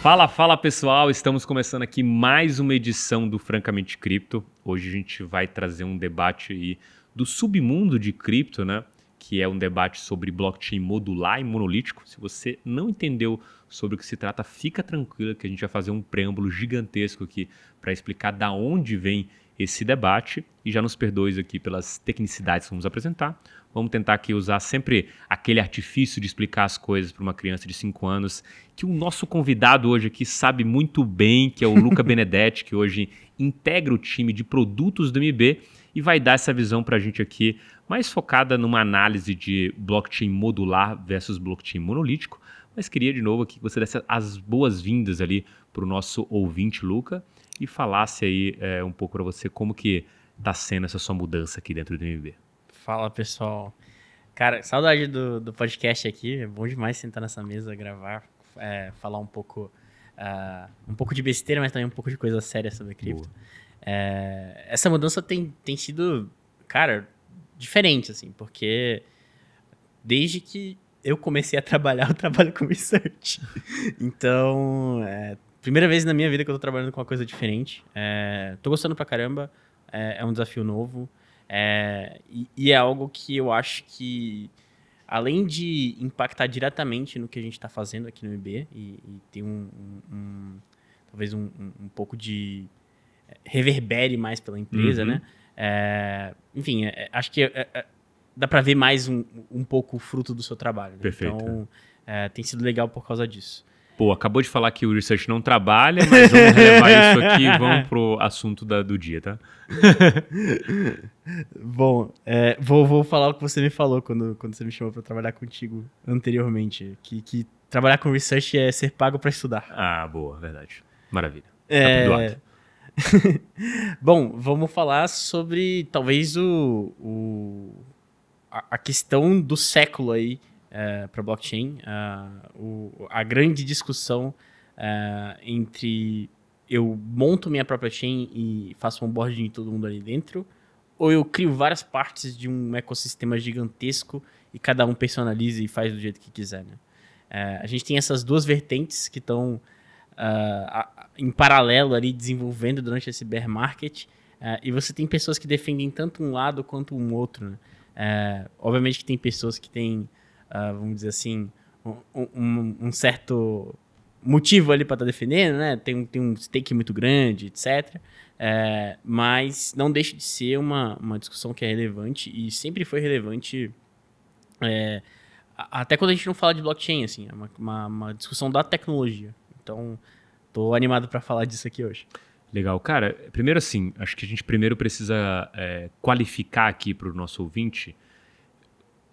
Fala, fala pessoal, estamos começando aqui mais uma edição do Francamente Cripto. Hoje a gente vai trazer um debate aí do submundo de cripto, né? Que é um debate sobre blockchain modular e monolítico. Se você não entendeu sobre o que se trata, fica tranquilo que a gente vai fazer um preâmbulo gigantesco aqui para explicar da onde vem esse debate e já nos perdoe aqui pelas tecnicidades que vamos apresentar. Vamos tentar aqui usar sempre aquele artifício de explicar as coisas para uma criança de 5 anos, que o nosso convidado hoje aqui sabe muito bem, que é o Luca Benedetti, que hoje integra o time de produtos do MB e vai dar essa visão para a gente aqui, mais focada numa análise de blockchain modular versus blockchain monolítico. Mas queria de novo aqui que você desse as boas-vindas ali para o nosso ouvinte, Luca e falasse aí é, um pouco para você como que está sendo essa sua mudança aqui dentro do MB. Fala, pessoal. Cara, saudade do, do podcast aqui. É bom demais sentar nessa mesa, gravar, é, falar um pouco, uh, um pouco de besteira, mas também um pouco de coisa séria sobre cripto. É, essa mudança tem, tem sido, cara, diferente, assim, porque desde que eu comecei a trabalhar, eu trabalho com research. então, é, primeira vez na minha vida que eu tô trabalhando com uma coisa diferente. É, tô gostando pra caramba. É, é um desafio novo. É, e, e, é algo que eu acho que, além de impactar diretamente no que a gente está fazendo aqui no IB, e, e ter um, um, um talvez um, um, pouco de reverbere mais pela empresa, uhum. né? É, enfim, é, acho que é, é, dá para ver mais um, um pouco o fruto do seu trabalho. Né? Perfeito. Então, tem sido legal por causa disso. Pô, acabou de falar que o research não trabalha, mas vamos relevar isso aqui e vamos pro assunto da, do dia, tá? Bom, é, vou, vou falar o que você me falou quando, quando você me chamou para trabalhar contigo anteriormente. Que, que trabalhar com research é ser pago para estudar. Ah, boa, verdade. Maravilha. É... Tá Bom, vamos falar sobre talvez o, o a, a questão do século aí é, para blockchain. Uh, o, a grande discussão uh, entre eu monto minha própria chain e faço um onboarding de todo mundo ali dentro, ou eu crio várias partes de um ecossistema gigantesco e cada um personaliza e faz do jeito que quiser. Né? Uh, a gente tem essas duas vertentes que estão em paralelo ali desenvolvendo durante esse bear market. e você tem pessoas que defendem tanto um lado quanto um outro. Né? obviamente que tem pessoas que têm uh, vamos dizer assim, um, um, um certo motivo ali para estar tá defendendo, né? Tem, tem um stake muito grande, etc. É, mas não deixa de ser uma, uma discussão que é relevante e sempre foi relevante. É, até quando a gente não fala de blockchain, assim, é uma, uma, uma discussão da tecnologia. Então, tô animado para falar disso aqui hoje. Legal. Cara, primeiro assim, acho que a gente primeiro precisa é, qualificar aqui para o nosso ouvinte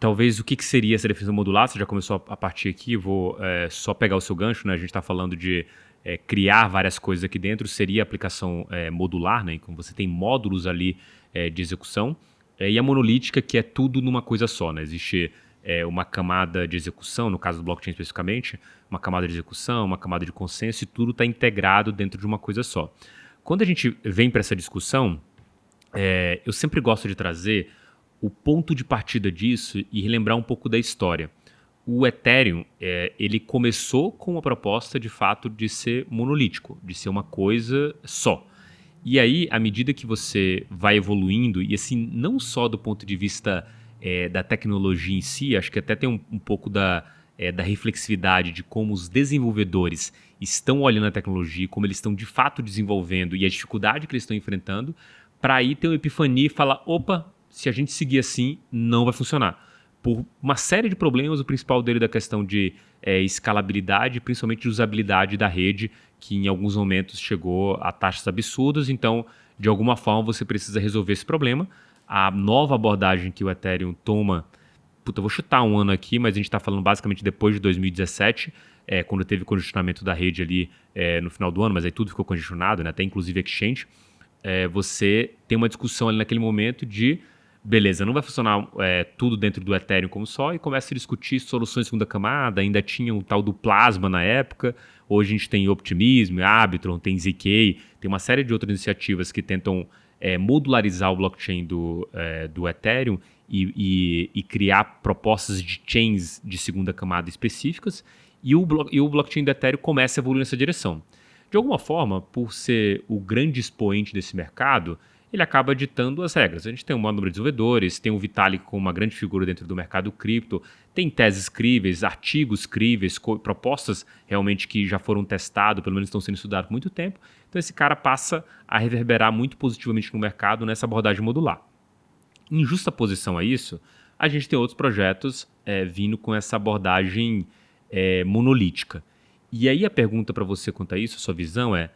talvez o que, que seria essa defesa modular? Você já começou a, partir aqui, vou é, só pegar o seu gancho, né? A gente está falando de é, criar várias coisas aqui dentro, seria aplicação é, modular, né? Como você tem módulos ali é, de execução. É, e a monolítica, que é tudo numa coisa só, né? Existe é, uma camada de execução, no caso do blockchain especificamente, uma camada de execução, uma camada de consenso, e tudo está integrado dentro de uma coisa só. Quando a gente vem para essa discussão, eu sempre gosto de trazer o ponto de partida disso e relembrar um pouco da história. O Ethereum, é, ele começou com a proposta de fato de ser monolítico, de ser uma coisa só. E aí, à medida que você vai evoluindo, e assim, não só do ponto de vista é, da tecnologia em si, acho que até tem um, um pouco da, é, da reflexividade de como os desenvolvedores estão olhando a tecnologia, como eles estão de fato desenvolvendo e a dificuldade que eles estão enfrentando, para aí ter uma epifania e falar: opa, se a gente seguir assim, não vai funcionar. Por uma série de problemas, o principal dele é da questão de é, escalabilidade, principalmente de usabilidade da rede, que em alguns momentos chegou a taxas absurdas. Então, de alguma forma, você precisa resolver esse problema. A nova abordagem que o Ethereum toma, puta, vou chutar um ano aqui, mas a gente está falando basicamente depois de 2017, é, quando teve congestionamento da rede ali é, no final do ano, mas aí tudo ficou congestionado, né? até inclusive exchange. É, você tem uma discussão ali naquele momento de beleza, não vai funcionar é, tudo dentro do Ethereum como só, e começa a discutir soluções segunda camada, ainda tinha o tal do Plasma na época, hoje a gente tem Optimism, Arbitron, tem ZK, tem uma série de outras iniciativas que tentam é, modularizar o blockchain do, é, do Ethereum e, e, e, criar propostas de chains de segunda camada específicas, E o, e o blockchain do Ethereum começa a evoluir nessa direção. De alguma forma, por ser o grande expoente desse mercado, ele acaba ditando as regras. A gente tem um maior número de desenvolvedores, tem o Vitalik como uma grande figura dentro do mercado cripto, tem teses críveis, artigos críveis, propostas realmente que já foram testados, pelo menos estão sendo estudados por muito tempo. Então esse cara passa a reverberar muito positivamente no mercado nessa abordagem modular. Em justa posição a isso, a gente tem outros projetos é, vindo com essa abordagem é, monolítica. E aí a pergunta para você quanto a isso, a sua visão é: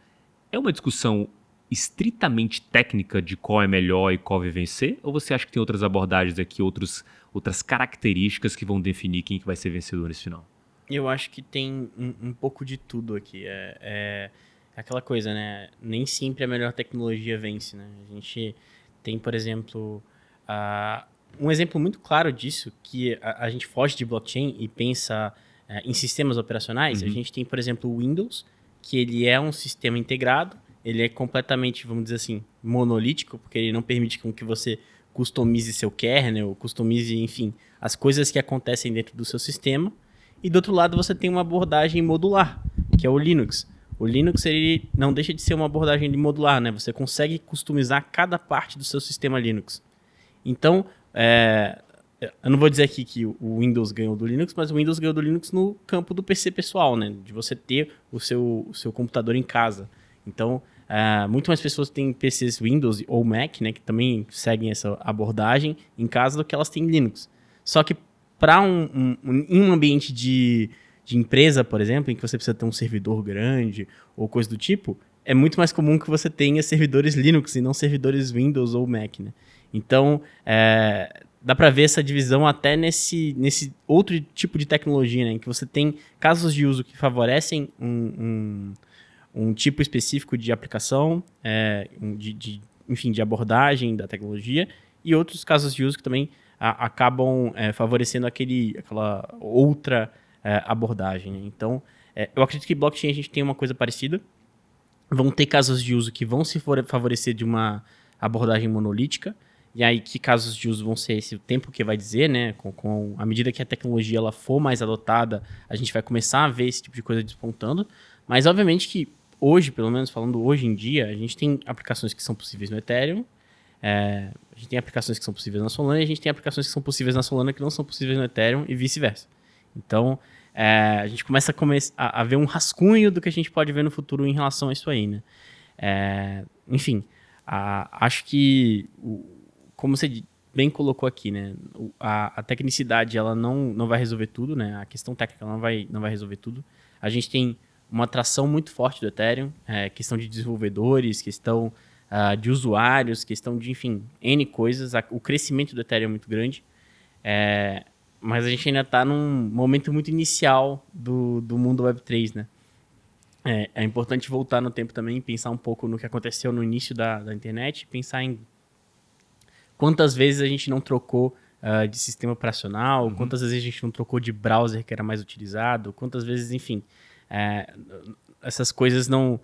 é uma discussão estritamente técnica de qual é melhor e qual vai vencer? Ou você acha que tem outras abordagens aqui, outros, outras características que vão definir quem que vai ser vencedor nesse final? Eu acho que tem um, um pouco de tudo aqui. É, é, é, aquela coisa, né? Nem sempre a melhor tecnologia vence, né? A gente tem, por exemplo, uh, um exemplo muito claro disso, que a, a gente foge de blockchain e pensa uh, em sistemas operacionais. Uhum. A gente tem, por exemplo, o Windows, que ele é um sistema integrado, ele é completamente, vamos dizer assim, monolítico, porque ele não permite com que você customize seu kernel, customize, enfim, as coisas que acontecem dentro do seu sistema. E do outro lado você tem uma abordagem modular, que é o Linux. O Linux ele não deixa de ser uma abordagem de modular, né? Você consegue customizar cada parte do seu sistema Linux. Então, é, eu não vou dizer aqui que o Windows ganhou do Linux, mas o Windows ganhou do Linux no campo do PC pessoal, né? De você ter o seu, o seu computador em casa. Então, uh, muito mais pessoas têm PCs Windows ou Mac, né, que também seguem essa abordagem em casa do que elas têm Linux. Só que para um, um, um, em um ambiente de, de empresa, por exemplo, em que você precisa ter um servidor grande ou coisa do tipo, é muito mais comum que você tenha servidores Linux e não servidores Windows ou Mac, né? Então, é, dá para ver essa divisão até nesse, nesse outro tipo de tecnologia, né? Em que você tem casos de uso que favorecem um, um tipo específico de aplicação, é, de, de, enfim, de abordagem da tecnologia, e outros casos de uso que também a, acabam é, favorecendo aquele, aquela outra é, abordagem. Então, é, eu acredito que blockchain a gente tem uma coisa parecida. Vão ter casos de uso que vão se favorecer de uma abordagem monolítica, e aí, que casos de uso vão ser esse tempo que vai dizer, né? Com, com a medida que a tecnologia ela for mais adotada, a gente vai começar a ver esse tipo de coisa despontando. Mas, obviamente, que hoje, pelo menos falando hoje em dia, a gente tem aplicações que são possíveis no Ethereum, é, a gente tem aplicações que são possíveis na Solana e a gente tem aplicações que são possíveis na Solana que não são possíveis no Ethereum e vice-versa. Então, é, a gente começa a, come a, a, ver um rascunho do que a gente pode ver no futuro em relação a isso aí, né? É, enfim, a, acho que, o, como você bem colocou aqui, né? A, a, tecnicidade, ela não, não vai resolver tudo, né? A questão técnica não vai, não vai resolver tudo. A gente tem uma atração muito forte do Ethereum, é, questão de desenvolvedores, questão uh, de usuários, questão de, enfim, N coisas. O crescimento do Ethereum é muito grande. É, mas a gente ainda está num momento muito inicial do, do mundo Web3, né? É, é, importante voltar no tempo também, pensar um pouco no que aconteceu no início da, da internet, pensar em quantas vezes a gente não trocou uh, de sistema operacional, uhum. quantas vezes a gente não trocou de browser que era mais utilizado, quantas vezes, enfim, é, essas coisas não.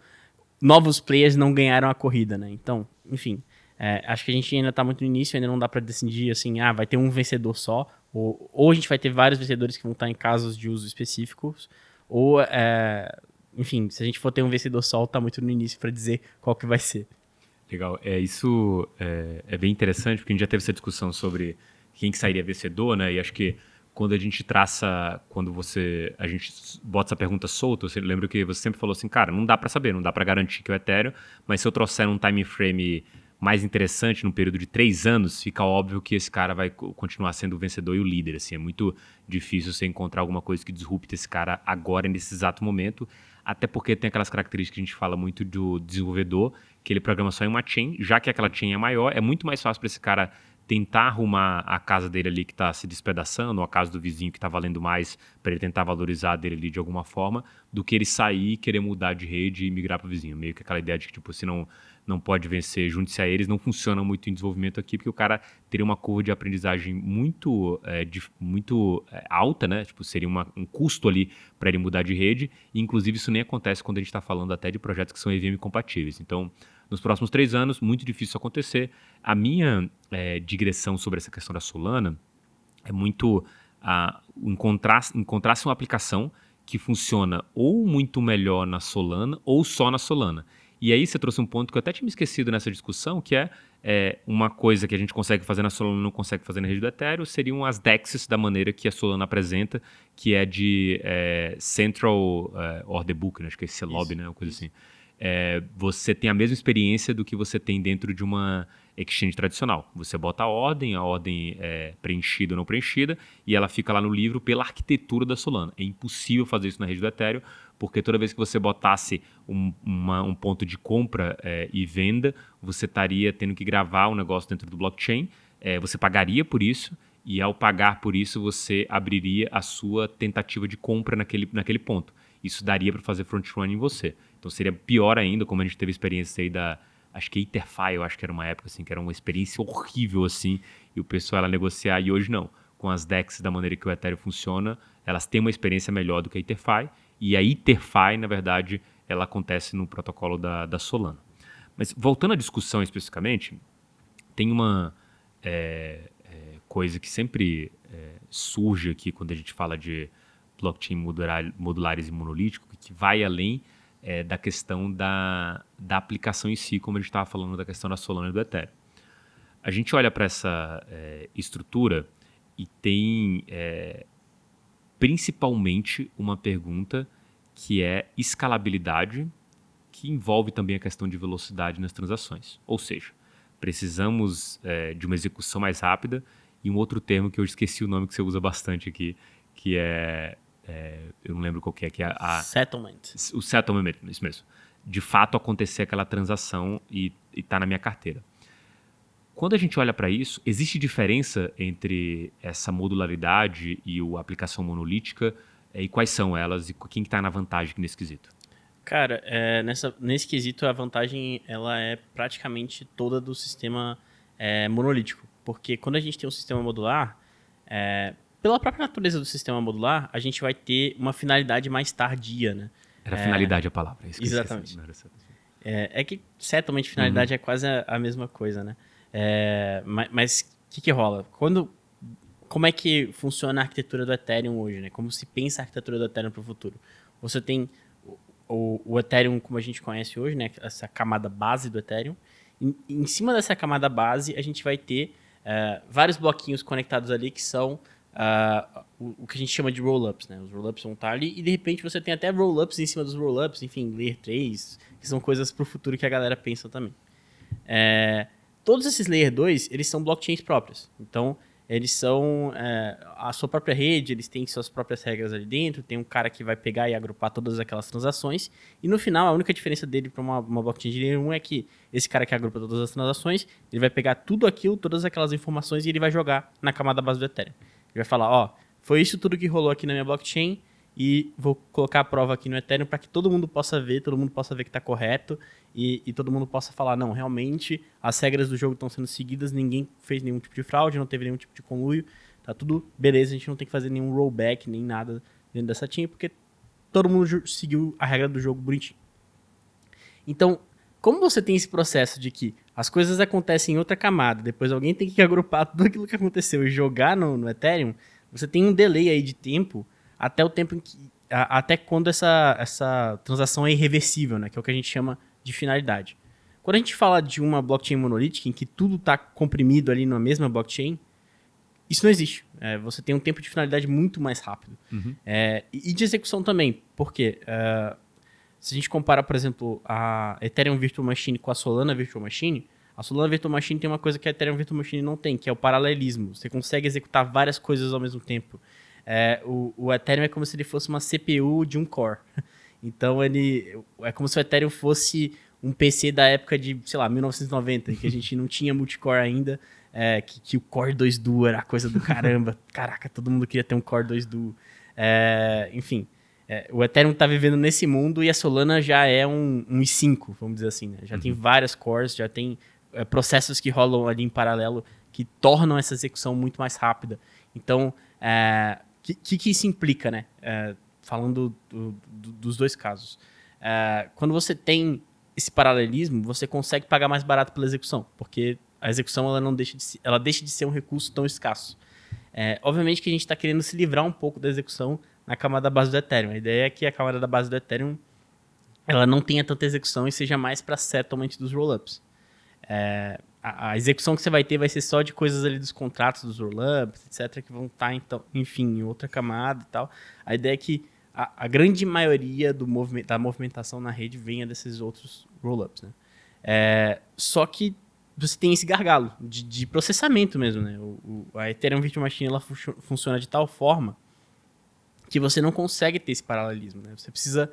Novos players não ganharam a corrida, né? Então, enfim. É, acho que a gente ainda está muito no início, ainda não dá para decidir assim, ah, vai ter um vencedor só, ou, ou a gente vai ter vários vencedores que vão estar em casos de uso específicos, ou, é, enfim, se a gente for ter um vencedor só, está muito no início para dizer qual que vai ser. Legal, é, isso é, é, bem interessante, porque a gente já teve essa discussão sobre quem que sairia vencedor, né, e acho que quando a gente traça, quando você, a gente bota essa pergunta solta, você lembra que você sempre falou assim, cara, não dá para saber, não dá para garantir que é o Ethereum, mas se eu trouxer um time frame mais interessante, num período de três anos, fica óbvio que esse cara vai continuar sendo o vencedor e o líder. Assim, é muito difícil você encontrar alguma coisa que disrupte esse cara agora, nesse exato momento, até porque tem aquelas características que a gente fala muito do desenvolvedor, que ele programa só em uma chain, já que aquela chain é maior, é muito mais fácil para esse cara tentar arrumar a casa dele ali que está se despedaçando, ou a casa do vizinho que está valendo mais, para ele tentar valorizar a dele ali de alguma forma, do que ele sair querer mudar de rede e migrar para o vizinho. Meio que aquela ideia de que, tipo, se não, não pode vencer, junte-se a eles, não funciona muito em desenvolvimento aqui, porque o cara teria uma curva de aprendizagem muito, é, de, muito é, alta, né? Tipo, seria uma, um custo ali para ele mudar de rede, e inclusive isso nem acontece quando a gente está falando até de projetos que são EVM compatíveis. Então, nos próximos três anos, muito difícil acontecer. A minha é, digressão sobre essa questão da Solana é muito uh, encontrar, encontrar uma aplicação que funciona ou muito melhor na Solana ou só na Solana. E aí você trouxe um ponto que eu até tinha me esquecido nessa discussão, que é, é uma coisa que a gente consegue fazer na Solana e não consegue fazer na rede do Ethereum, seriam as DEXs da maneira que a Solana apresenta, que é de é, Central é, Order Book, né? acho que é CELOB, né? Uma coisa isso. assim. É, você tem a mesma experiência do que você tem dentro de uma exchange tradicional. Você bota a ordem, a ordem é preenchida ou não preenchida, e ela fica lá no livro pela arquitetura da Solana. É impossível fazer isso na rede do Ethereum, porque toda vez que você botasse um, uma, um ponto de compra é, e venda, você estaria tendo que gravar um negócio dentro do blockchain, é, você pagaria por isso, e ao pagar por isso, você abriria a sua tentativa de compra naquele, naquele ponto. Isso daria para fazer front-run em você. Então seria pior ainda, como a gente teve experiência aí da. Acho que Etherfi, eu acho que era uma época assim, que era uma experiência horrível assim, e o pessoal ela negociar, e hoje não. Com as DEX da maneira que o Ethereum funciona, elas têm uma experiência melhor do que a Etherfi, e a IterFi, na verdade, ela acontece no protocolo da, da Solana. Mas voltando à discussão especificamente, tem uma é, é, coisa que sempre é, surge aqui quando a gente fala de blockchain modular, modulares e monolítico, que vai além é, da questão da, da aplicação em si, como a gente estava falando da questão da Solana e do Ethereum. A gente olha para essa é, estrutura e tem é, principalmente uma pergunta que é escalabilidade, que envolve também a questão de velocidade nas transações. Ou seja, precisamos é, de uma execução mais rápida e um outro termo que eu esqueci o nome que você usa bastante aqui, que é, é eu não lembro qual que é, que é a... Settlement. O settlement, isso mesmo. De fato acontecer aquela transação e está na minha carteira. Quando a gente olha para isso, existe diferença entre essa modularidade e a aplicação monolítica? É, e quais são elas e quem está na vantagem nesse quesito? Cara, é, nessa, nesse quesito a vantagem ela é praticamente toda do sistema é, monolítico. Porque quando a gente tem um sistema modular, é, pela própria natureza do sistema modular, a gente vai ter uma finalidade mais tardia, né? Era finalidade a palavra. Exatamente. É, é, que certamente finalidade uhum. é quase a, a mesma coisa, né? É, mas o que, que rola? Quando, como é que funciona a arquitetura do Ethereum hoje? Né? Como se pensa a arquitetura do Ethereum para o futuro? Você tem o, o, Ethereum como a gente conhece hoje, né? essa camada base do Ethereum. Em, em cima dessa camada base, a gente vai ter uh, vários bloquinhos conectados ali que são uh, o, o, que a gente chama de roll-ups. Né? Os roll-ups vão estar ali e de repente você tem até roll-ups em cima dos roll-ups, enfim, Layer 3, que são coisas para o futuro que a galera pensa também. É, todos esses Layer 2, eles são blockchains próprias. Então, eles são é, a sua própria rede, eles têm suas próprias regras ali dentro, tem um cara que vai pegar e agrupar todas aquelas transações, e no final, a única diferença dele para uma, uma blockchain de Layer 1 é que esse cara que agrupa todas as transações, ele vai pegar tudo aquilo, todas aquelas informações, e ele vai jogar na camada base do Ethereum. Ele vai falar, ó, foi isso tudo que rolou aqui na minha blockchain, e vou colocar a prova aqui no Ethereum para que todo mundo possa ver, todo mundo possa ver que está correto e, e, todo mundo possa falar, não, realmente as regras do jogo estão sendo seguidas, ninguém fez nenhum tipo de fraude, não teve nenhum tipo de conluio, tá tudo beleza, a gente não tem que fazer nenhum rollback, nem nada dentro dessa team, porque todo mundo seguiu a regra do jogo bonitinho. Então, como você tem esse processo de que as coisas acontecem em outra camada, depois alguém tem que agrupar tudo aquilo que aconteceu e jogar no, no Ethereum, você tem um delay aí de tempo até o tempo em que. A, até quando essa, essa transação é irreversível, né? Que é o que a gente chama de finalidade. Quando a gente fala de uma blockchain monolítica, em que tudo está comprimido ali na mesma blockchain, isso não existe. É, você tem um tempo de finalidade muito mais rápido. Uhum. É, e de execução também. Por quê? Se a gente compara, por exemplo, a Ethereum Virtual Machine com a Solana Virtual Machine, a Solana Virtual Machine tem uma coisa que a Ethereum Virtual Machine não tem, que é o paralelismo. Você consegue executar várias coisas ao mesmo tempo. É, o, o Ethereum é como se ele fosse uma CPU de um core. Então ele é como se o Ethereum fosse um PC da época de, sei lá, 1990, que a gente não tinha multicore ainda, é, que, que, o Core 2 Duo era a coisa do caramba. Caraca, todo mundo queria ter um Core 2 Duo. É, enfim, é, o Ethereum está vivendo nesse mundo e a Solana já é um, um i5, vamos dizer assim. Né? Já uhum. tem várias cores, já tem é, processos que rolam ali em paralelo que tornam essa execução muito mais rápida. Então, é, que, que, isso implica, né? É, falando do, do, dos dois casos. É, quando você tem esse paralelismo, você consegue pagar mais barato pela execução, porque a execução ela não deixa de, ser, ela deixa de ser um recurso tão escasso. É, obviamente que a gente está querendo se livrar um pouco da execução na camada base do Ethereum. A ideia é que a camada da base do Ethereum ela não tenha tanta execução e seja mais para settlement dos rollups. É, a, a, execução que você vai ter vai ser só de coisas ali dos contratos, dos rollups, etc., que vão estar, tá, então, enfim, em outra camada e tal. A ideia é que a, a grande maioria do movimento, da movimentação na rede venha desses outros rollups. Né? É, só que você tem esse gargalo de, de processamento mesmo. Né? O, o, a Ethereum Virtual Machine ela fu funciona de tal forma que você não consegue ter esse paralelismo. Né? Você precisa,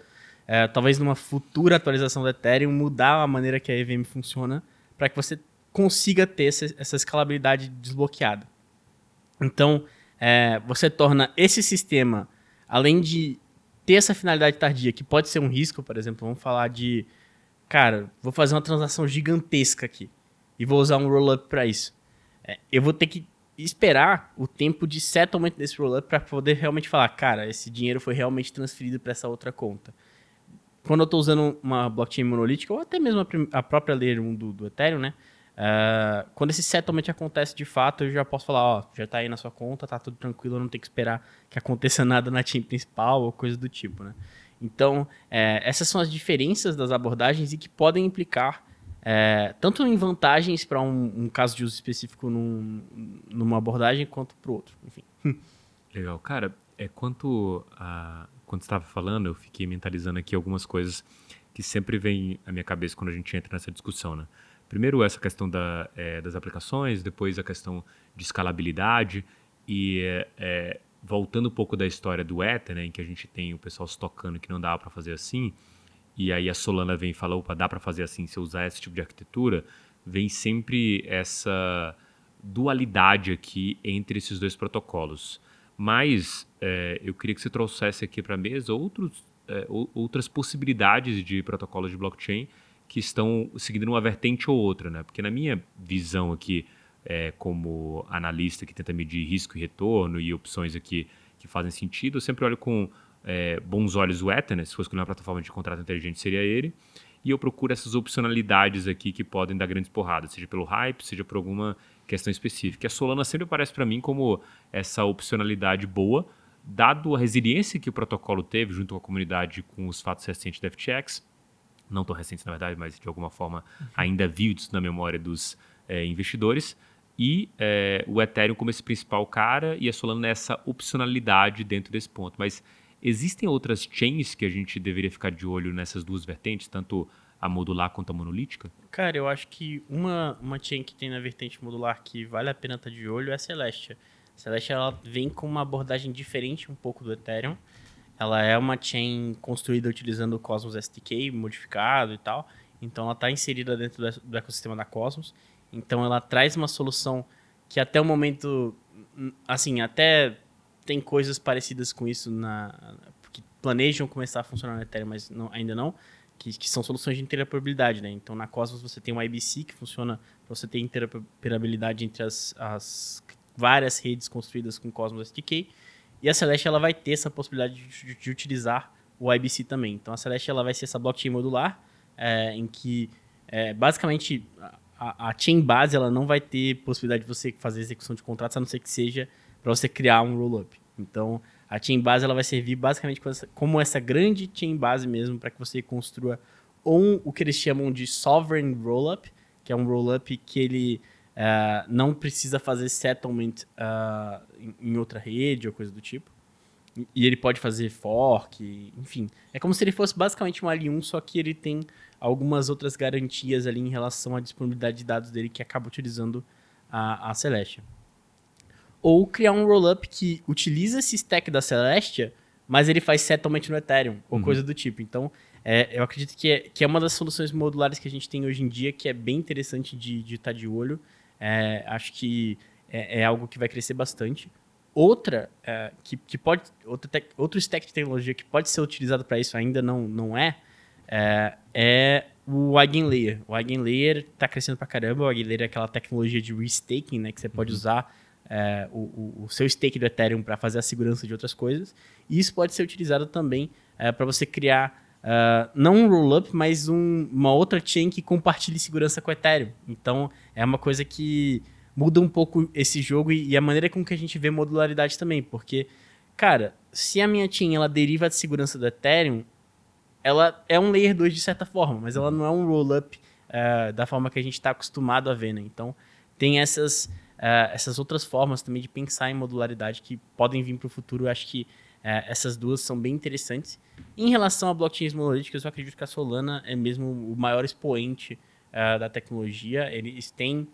é, talvez numa futura atualização do Ethereum, mudar a maneira que a EVM funciona para que você consiga ter essa, essa escalabilidade desbloqueada. Então, é, você torna esse sistema, além de ter essa finalidade tardia, que pode ser um risco, por exemplo, vamos falar de, cara, vou fazer uma transação gigantesca aqui e vou usar um rollup para isso. É, eu vou ter que esperar o tempo de settlement desse rollup para poder realmente falar, cara, esse dinheiro foi realmente transferido para essa outra conta. Quando eu estou usando uma blockchain monolítica, ou até mesmo a, a própria Layer 1 do, do Ethereum, né? Uh, quando esse settlement acontece de fato, eu já posso falar, ó, já está aí na sua conta, tá tudo tranquilo, eu não tenho que esperar que aconteça nada na chain principal ou coisa do tipo, né? Então, é, essas são as diferenças das abordagens e que podem implicar é, tanto em vantagens para um, um, caso de uso específico num, numa abordagem quanto para o outro, enfim. Legal, cara. É quanto a quando estava falando, eu fiquei mentalizando aqui algumas coisas que sempre vêm à minha cabeça quando a gente entra nessa discussão, né? Primeiro essa questão da, é, das aplicações, depois a questão de escalabilidade e é, é, voltando um pouco da história do Ether, né, em que a gente tem o pessoal estocando que não dá para fazer assim, e aí a Solana vem e fala, opa, dá para fazer assim se eu usar esse tipo de arquitetura, vem sempre essa dualidade aqui entre esses dois protocolos. Mas é, eu queria que você trouxesse aqui para a mesa outros, é, outras possibilidades de protocolos de blockchain que estão seguindo uma vertente ou outra, né? Porque na minha visão aqui, é, como analista que tenta medir risco e retorno e opções aqui que fazem sentido, eu sempre olho com é, bons olhos o Ether, né? Se fosse uma plataforma de contrato inteligente, seria ele. E eu procuro essas opcionalidades aqui que podem dar grandes porradas, seja pelo hype, seja por alguma questão específica. E a Solana sempre aparece para mim como essa opcionalidade boa, dado a resiliência que o protocolo teve junto com a comunidade com os fatos recentes da FTX, não tão recentes na verdade, mas de alguma forma uhum. ainda vivos na memória dos é, investidores, e é, o Ethereum como esse principal cara e a Solana nessa opcionalidade dentro desse ponto. Mas existem outras chains que a gente deveria ficar de olho nessas duas vertentes, tanto a modular quanto a monolítica? Cara, eu acho que uma, uma chain que tem na vertente modular que vale a pena estar de olho é a Celestia. A Celestia ela vem com uma abordagem diferente um pouco do Ethereum. Ela é uma chain construída utilizando o Cosmos SDK modificado e tal. Então ela está inserida dentro do ecossistema da Cosmos. Então ela traz uma solução que até o momento, assim, até tem coisas parecidas com isso na que planejam começar a funcionar no Ethereum, mas não, ainda não, que, que, são soluções de interoperabilidade, né? Então na Cosmos você tem um IBC que funciona para você ter interoperabilidade entre as, as várias redes construídas com Cosmos SDK e a Celeste ela vai ter essa possibilidade de, de utilizar o IBC também. Então a Celeste ela vai ser essa blockchain modular, é, em que é, basicamente a, a, chain base ela não vai ter possibilidade de você fazer execução de contratos, a não ser que seja para você criar um rollup. Então a chain base ela vai servir basicamente como essa, grande chain base mesmo para que você construa um, o que eles chamam de sovereign rollup, que é um rollup que ele Uh, não precisa fazer settlement uh, em, em, outra rede ou coisa do tipo. E ele pode fazer fork, enfim. É como se ele fosse basicamente um L1, só que ele tem algumas outras garantias ali em relação à disponibilidade de dados dele que acaba utilizando a, a Celestia. Ou criar um rollup que utiliza esse stack da Celestia, mas ele faz settlement no Ethereum, ou uhum. coisa do tipo. Então, é, eu acredito que é, que é uma das soluções modulares que a gente tem hoje em dia, que é bem interessante de estar de, tá de olho. É, acho que é, é, algo que vai crescer bastante. Outra é, que, que pode. Outra tec, outro stack de tecnologia que pode ser utilizado para isso ainda não, não é, é, é o Eigenlayer. O Eigenlayer está crescendo para caramba. O Eigenlayer é aquela tecnologia de restaking, né, que você pode uhum. usar é, o, o, seu stake do Ethereum para fazer a segurança de outras coisas. E isso pode ser utilizado também é, para você criar Uh, não um rollup, mas um, uma outra chain que compartilhe segurança com o Ethereum. Então, é uma coisa que muda um pouco esse jogo e, e, a maneira com que a gente vê modularidade também, porque, cara, se a minha chain ela deriva de segurança do Ethereum, ela é um layer 2 de certa forma, mas ela não é um rollup uh, da forma que a gente está acostumado a ver, né? Então, tem essas, uh, essas outras formas também de pensar em modularidade que podem vir para o futuro. Eu acho que uh, essas duas são bem interessantes. Em relação a blockchains monolíticas, eu acredito que a Solana é mesmo o maior expoente da tecnologia. Eles têm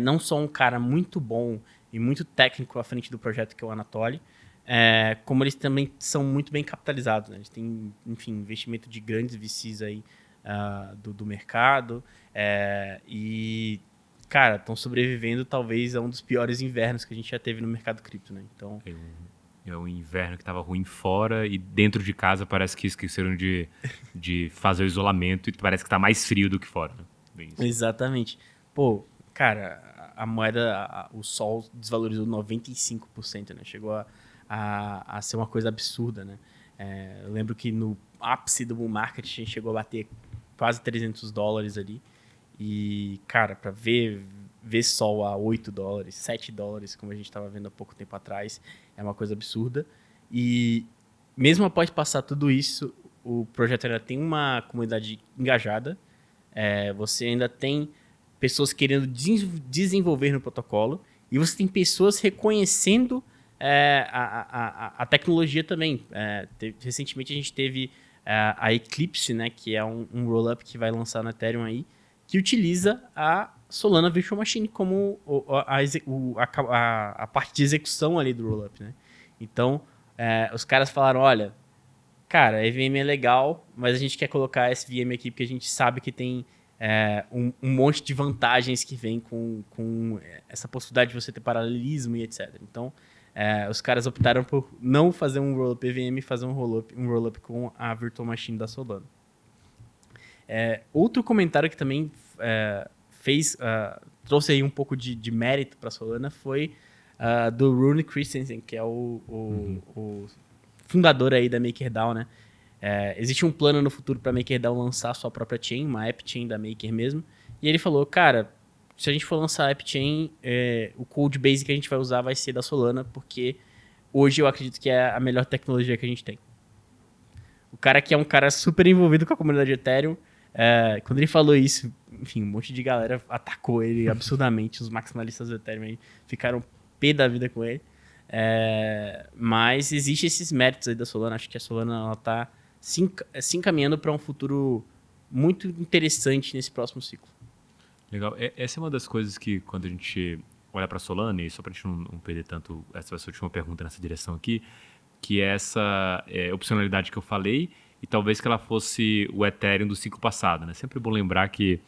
não só um cara muito bom e muito técnico à frente do projeto, que é o Anatoly, é, como eles também são muito bem capitalizados. Né? Eles têm, enfim, investimento de grandes VCs aí uh, do, do, mercado. É, e, cara, estão sobrevivendo talvez a um dos piores invernos que a gente já teve no mercado cripto. Né? Então, é um, é um inverno que estava ruim fora e dentro de casa parece que esqueceram de, de fazer o isolamento e parece que está mais frio do que fora. Né? Exatamente. Pô, cara, a moeda, a, o sol desvalorizou 95%, né? Chegou a a, a ser uma coisa absurda, né? É, eu lembro que no ápice do bull market a gente chegou a bater quase 300 dólares ali. E, cara, para ver, ver sol a 8 dólares, 7 dólares, como a gente estava vendo há pouco tempo atrás, é uma coisa absurda. E mesmo após passar tudo isso, o projeto ainda tem uma comunidade engajada. É, você ainda tem pessoas querendo desenvolver no protocolo. E você tem pessoas reconhecendo é, a, a, a, tecnologia também. É, teve, recentemente a gente teve é, a Eclipse, né, que é um, um roll-up que vai lançar no Ethereum aí, que utiliza a Solana Virtual Machine como a, a, a parte de execução ali do rollup, né? Então, é, os caras falaram, olha, cara, a EVM é legal, mas a gente quer colocar esse VM aqui porque a gente sabe que tem é, um, um, monte de vantagens que vem com, com essa possibilidade de você ter paralelismo e etc. Então, é, os caras optaram por não fazer um rollup EVM e fazer um rollup um roll com a Virtual Machine da Solana. É, outro comentário que também é, fez uh, trouxe aí um pouco de, de mérito para a Solana foi uh, do Rune Christensen, que é o, o, uhum. o fundador aí da MakerDAO, né? É, existe um plano no futuro para MakerDAO lançar sua própria chain, uma app chain da Maker mesmo. E ele falou, cara, se a gente for lançar a AppChain, é, o code base que a gente vai usar vai ser da Solana, porque hoje eu acredito que é a melhor tecnologia que a gente tem. O cara que é um cara super envolvido com a comunidade Ethereum, é, quando ele falou isso, enfim, um monte de galera atacou ele absurdamente, os maximalistas do Ethereum ficaram pé da vida com ele. É, mas existe esses méritos aí da Solana, acho que a Solana está se, se encaminhando para um futuro muito interessante nesse próximo ciclo. Legal. É, essa é uma das coisas que, quando a gente olha para Solana, e só para a gente não, não, perder tanto, essa vai ser a última pergunta nessa direção aqui, que é essa é, opcionalidade que eu falei, e talvez que ela fosse o Ethereum do ciclo passado. Né? Sempre bom lembrar que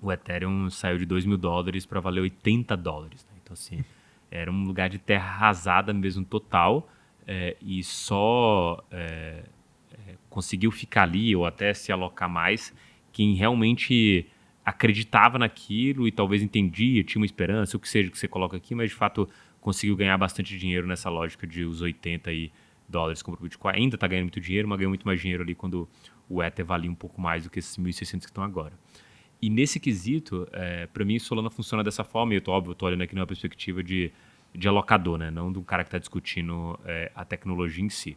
o Ethereum saiu de 2 mil dólares para valer 80 dólares. Né? Então, assim, era um lugar de terra arrasada mesmo total, é, e só é, é conseguiu ficar ali, ou até se alocar mais, quem realmente acreditava naquilo e talvez entendia, tinha uma esperança, o que seja que você coloca aqui, mas de fato conseguiu ganhar bastante dinheiro nessa lógica de os 80 e dólares como o Bitcoin. Ainda está ganhando muito dinheiro, mas ganhou muito mais dinheiro ali quando o Ether valia um pouco mais do que esses 1.600 que estão agora. E nesse quesito, é, para mim, Solana funciona dessa forma, e eu tô, óbvio, estou olhando aqui numa perspectiva de, de alocador, né? não um cara que está discutindo é, a tecnologia em si.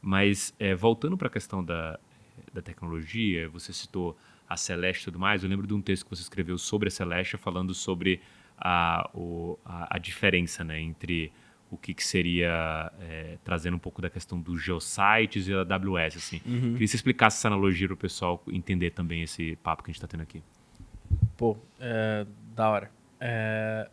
Mas é, voltando para a questão da, da tecnologia, você citou a Celeste e tudo mais, eu lembro de um texto que você escreveu sobre a Celeste, falando sobre a, o, a, a diferença né, entre o que, que seria, é, trazendo um pouco da questão dos geosites e a AWS. Assim. Uhum. Queria que você explicasse essa analogia para o pessoal entender também esse papo que a gente está tendo aqui. Pô, é, da hora. É,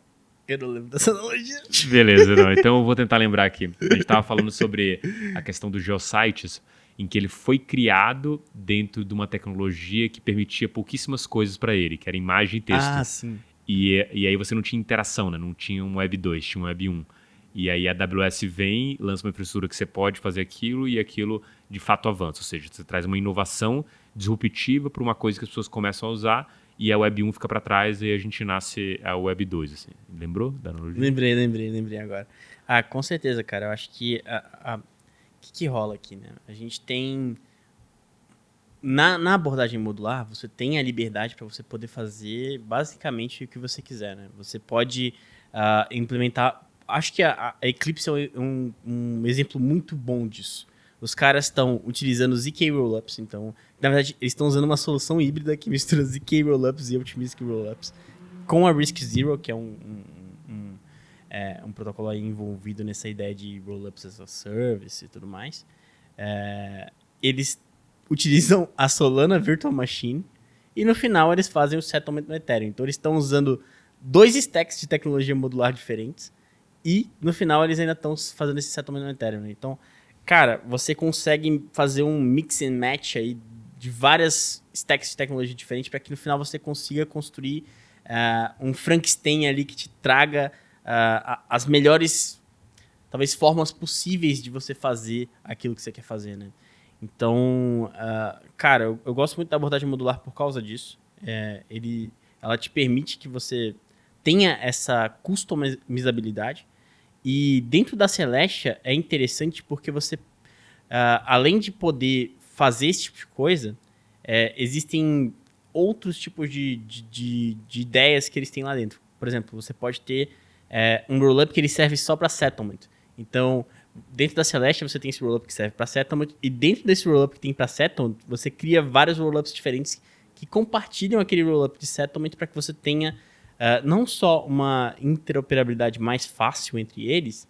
eu não lembro dessa analogia. Beleza, não. Então eu vou tentar lembrar aqui. A gente estava falando sobre a questão dos geosites em que ele foi criado dentro de uma tecnologia que permitia pouquíssimas coisas para ele, que era imagem e texto. Ah, sim. E, e aí você não tinha interação, né? não tinha um Web 2, tinha um Web 1. E aí a AWS vem, lança uma infraestrutura que você pode fazer aquilo e aquilo de fato avança. Ou seja, você traz uma inovação disruptiva para uma coisa que as pessoas começam a usar e a Web 1 fica para trás e a gente nasce a Web 2. Assim. Lembrou da analogia? Lembrei, lembrei, lembrei agora. Ah, com certeza, cara. Eu acho que a, a que, que rola aqui, né? A gente tem. Na, na abordagem modular, você tem a liberdade para você poder fazer basicamente o que você quiser, né? Você pode uh, implementar acho que a, a Eclipse é um, um, exemplo muito bom disso. Os caras estão utilizando ZK Rollups, então, na verdade, eles estão usando uma solução híbrida que mistura ZK Rollups e Optimistic Rollups com a Risk Zero, que é um, um, um, é, um protocolo envolvido nessa ideia de Rollups as a Service e tudo mais. É, eles utilizam a Solana Virtual Machine e no final eles fazem o settlement no Ethereum. Então eles estão usando dois stacks de tecnologia modular diferentes e no final eles ainda estão fazendo esse settlement no Ethereum. Então, cara, você consegue fazer um mix and match aí de várias stacks de tecnologia diferentes para que no final você consiga construir uh, um Frankenstein ali que te traga uh, as melhores, talvez, formas possíveis de você fazer aquilo que você quer fazer, né? Então, uh, cara, eu, eu, gosto muito da abordagem modular por causa disso. É, ele, ela te permite que você tenha essa customizabilidade. E dentro da Celestia é interessante porque você, uh, além de poder fazer esse tipo de coisa, é, existem outros tipos de, de, de, de, ideias que eles têm lá dentro. Por exemplo, você pode ter é, um rollup que ele serve só para settlement. Então, dentro da Celeste você tem esse rollup que serve para settlement e dentro desse rollup que tem para settlement, você cria vários rollups diferentes que compartilham aquele rollup de settlement para que você tenha uh, não só uma interoperabilidade mais fácil entre eles,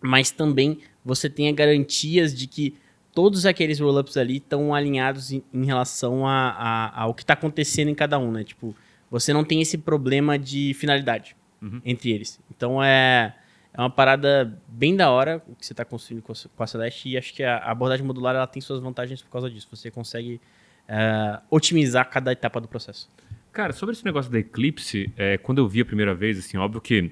mas também você tenha garantias de que todos aqueles rollups ali estão alinhados em, em relação a, a, ao que está acontecendo em cada um, né? Tipo, você não tem esse problema de finalidade uhum. entre eles. Então é é uma parada bem da hora o que você está construindo com a Celeste e acho que a abordagem modular ela tem suas vantagens por causa disso. Você consegue uh, otimizar cada etapa do processo. Cara, sobre esse negócio da Eclipse, é, quando eu vi a primeira vez, assim, óbvio que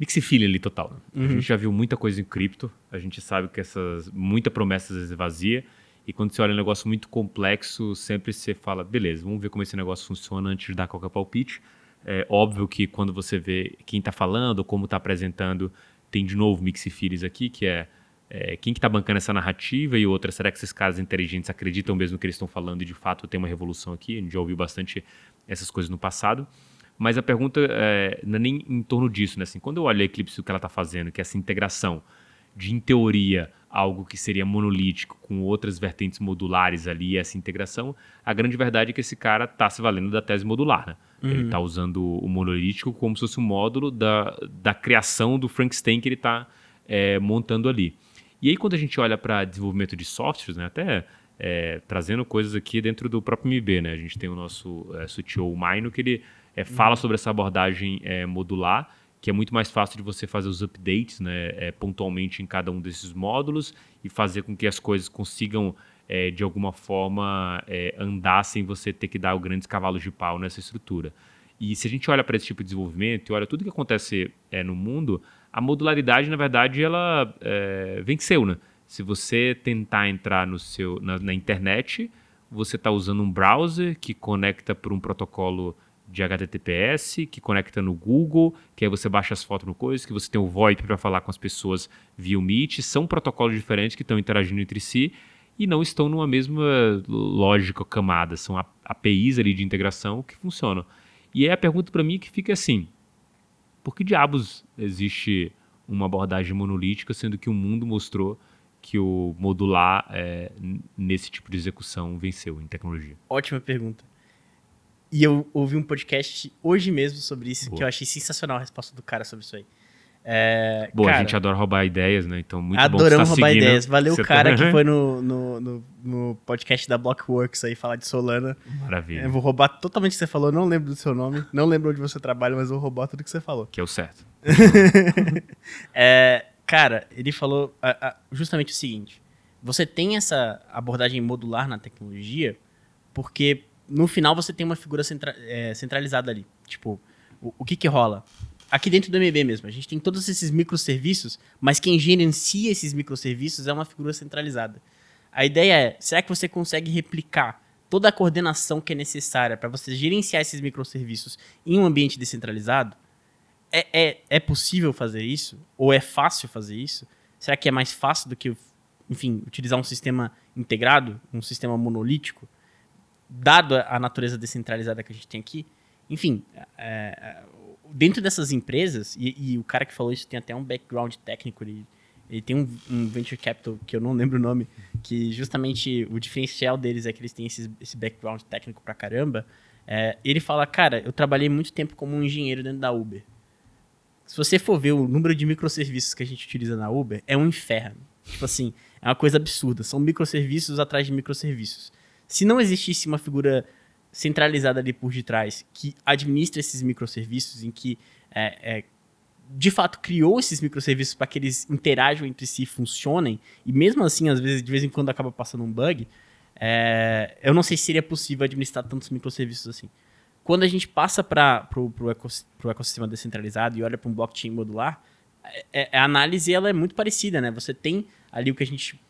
mixed feeling ali total. Né? Uhum. A gente já viu muita coisa em cripto, a gente sabe que essas muita promessa às vezes vazia. E quando você olha um negócio muito complexo, sempre você fala, beleza, vamos ver como esse negócio funciona antes de dar qualquer palpite. É óbvio que quando você vê quem está falando, como está apresentando, tem de novo mix feelings aqui, que é, é quem que está bancando essa narrativa e outra, será que esses caras inteligentes acreditam mesmo que eles estão falando e de fato tem uma revolução aqui? A gente já ouviu bastante essas coisas no passado. Mas a pergunta é, não é nem em torno disso, né? Assim, quando eu olho a Eclipse, o que ela está fazendo, que é essa integração de, em teoria, algo que seria monolítico com outras vertentes modulares ali, essa integração, a grande verdade é que esse cara está se valendo da tese modular, né? Uhum. Ele está usando o monolítico como se fosse um módulo da, da criação do Frankenstein que ele está é, montando ali. E aí, quando a gente olha para desenvolvimento de softwares, né, até é, trazendo coisas aqui dentro do próprio MB, né, a gente tem o nosso é, CTO Maino, que ele é, fala uhum. sobre essa abordagem é, modular, que é muito mais fácil de você fazer os updates né, é, pontualmente em cada um desses módulos e fazer com que as coisas consigam é, de alguma forma é, andar sem você ter que dar o grandes cavalos de pau nessa estrutura. E se a gente olha para esse tipo de desenvolvimento e olha tudo que acontece é, no mundo, a modularidade, na verdade, ela é, venceu, né? Se você tentar entrar no seu, na, na internet, você está usando um browser que conecta por um protocolo de HTTPS, que conecta no Google, que aí você baixa as fotos no coisa, que você tem o VoIP para falar com as pessoas via o Meet. São protocolos diferentes que estão interagindo entre si e não estão numa mesma lógica camada, são APIs ali de integração que funcionam. E aí a pergunta para mim que fica assim: por que diabos existe uma abordagem monolítica, sendo que o mundo mostrou que o modular é, nesse tipo de execução venceu em tecnologia? Ótima pergunta. E eu ouvi um podcast hoje mesmo sobre isso, Boa. que eu achei sensacional a resposta do cara sobre isso aí. É, Bom, cara, a gente adora roubar ideias, né? Então, muito adoramos bom tá roubar seguindo. ideias. Valeu o cara tá... que foi no, no, no, no, podcast da Blockworks aí falar de Solana. Maravilha. Eu vou roubar totalmente o que você falou, não lembro do seu nome, não lembro onde você trabalha, mas vou roubar tudo que você falou. Que é o certo. é, cara, ele falou justamente o seguinte: você tem essa abordagem modular na tecnologia porque no final você tem uma figura centra é, centralizada ali. Tipo, o, o que que rola? Aqui dentro do MB mesmo, a gente tem todos esses microserviços, mas quem gerencia esses microserviços é uma figura centralizada. A ideia é, será que você consegue replicar toda a coordenação que é necessária para você gerenciar esses microserviços em um ambiente descentralizado? É, é, é possível fazer isso? Ou é fácil fazer isso? Será que é mais fácil do que, enfim, utilizar um sistema integrado, um sistema monolítico? Dado a natureza descentralizada que a gente tem aqui, enfim, é, dentro dessas empresas, e, e, o cara que falou isso tem até um background técnico, ele, ele tem um, um, venture capital que eu não lembro o nome, que justamente o diferencial deles é que eles têm esse, esse background técnico pra caramba. É, ele fala, cara, eu trabalhei muito tempo como um engenheiro dentro da Uber. Se você for ver o número de microserviços que a gente utiliza na Uber, é um inferno. Tipo assim, é uma coisa absurda. São microserviços atrás de microserviços. Se não existisse uma figura centralizada ali por detrás que administra esses microserviços, em que é, é, de fato criou esses microserviços para que eles interajam entre si funcionem, e mesmo assim, às vezes, de vez em quando acaba passando um bug, é, eu não sei se seria possível administrar tantos microserviços assim. Quando a gente passa para o ecossistema descentralizado e olha para um blockchain modular, é, é, a análise ela é muito parecida, né? Você tem ali o que a gente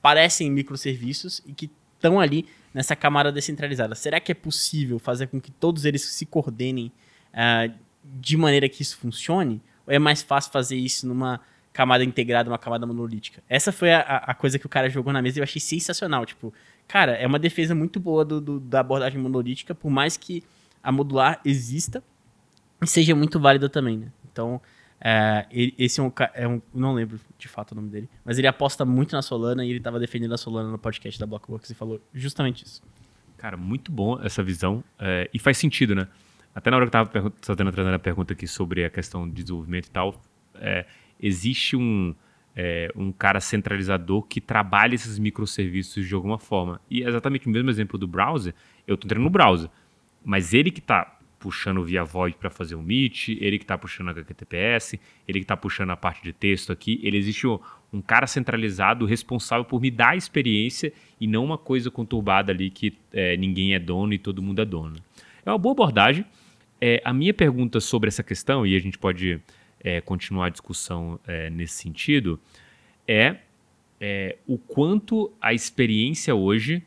parecem microserviços e que estão ali nessa camada descentralizada. Será que é possível fazer com que todos eles se coordenem uh, de maneira que isso funcione? Ou é mais fácil fazer isso numa camada integrada, uma camada monolítica? Essa foi a, a coisa que o cara jogou na mesa e eu achei sensacional. Tipo, cara, é uma defesa muito boa do, do, da abordagem monolítica, por mais que a modular exista e seja muito válida também, né? Então, é, esse é um, é um, Não lembro de fato o nome dele. Mas ele aposta muito na Solana e ele estava defendendo a Solana no podcast da Blockworks e falou justamente isso. Cara, muito bom essa visão. É, e faz sentido, né? Até na hora que eu estava trazendo, trazendo a pergunta aqui sobre a questão de desenvolvimento e tal, é, existe um, é, um cara centralizador que trabalha esses microserviços de alguma forma. E é exatamente o mesmo exemplo do browser. Eu estou entrando no browser, mas ele que está puxando via voz para fazer o Meet, ele que está puxando HTTPS, ele que está puxando a parte de texto aqui. Ele existe um, um, cara centralizado responsável por me dar a experiência e não uma coisa conturbada ali que é, ninguém é dono e todo mundo é dono. É uma boa abordagem. É, a minha pergunta sobre essa questão, e a gente pode é, continuar a discussão é, nesse sentido, é, é o quanto a experiência hoje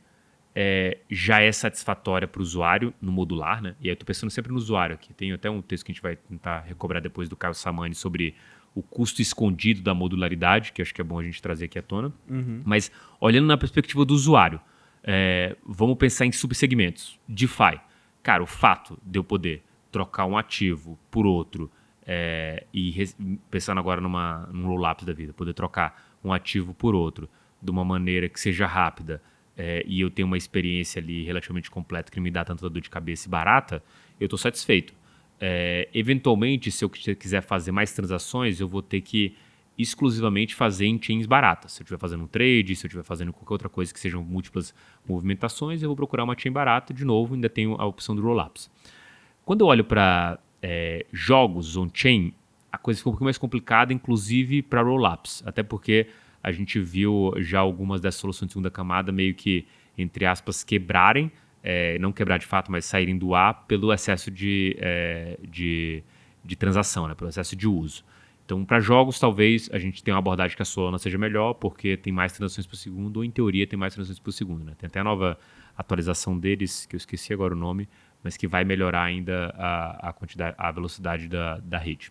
é, já é satisfatória para o usuário no modular, né? E aí eu estou pensando sempre no usuário aqui. Tem até um texto que a gente vai tentar recobrar depois do Caio Samani sobre o custo escondido da modularidade, que acho que é bom a gente trazer aqui à tona. Uhum. Mas olhando na perspectiva do usuário, é, vamos pensar em subsegmentos. DeFi. Cara, o fato de eu poder trocar um ativo por outro é, e pensando agora numa, num roll-up da vida, poder trocar um ativo por outro de uma maneira que seja rápida, é, e eu tenho uma experiência ali relativamente completa que me dá tanta dor de cabeça e barata, eu estou satisfeito. É, eventualmente, se eu quiser fazer mais transações, eu vou ter que exclusivamente fazer em chains baratas. Se eu estiver fazendo um trade, se eu estiver fazendo qualquer outra coisa que sejam múltiplas movimentações, eu vou procurar uma chain barata. De novo, ainda tenho a opção do roll-ups. Quando eu olho para é, jogos on-chain, a coisa fica um pouco mais complicada, inclusive para roll-ups. Até porque a gente viu já algumas dessas soluções de segunda camada meio que, entre aspas, quebrarem, é, não quebrar de fato, mas saírem do ar pelo excesso de, é, de, de, transação, né, pelo excesso de uso. Então, para jogos, talvez a gente tenha uma abordagem que a Solana seja melhor, porque tem mais transações por segundo, ou em teoria tem mais transações por segundo. Né? Tem até a nova atualização deles, que eu esqueci agora o nome, mas que vai melhorar ainda a, a quantidade, a velocidade da, da rede.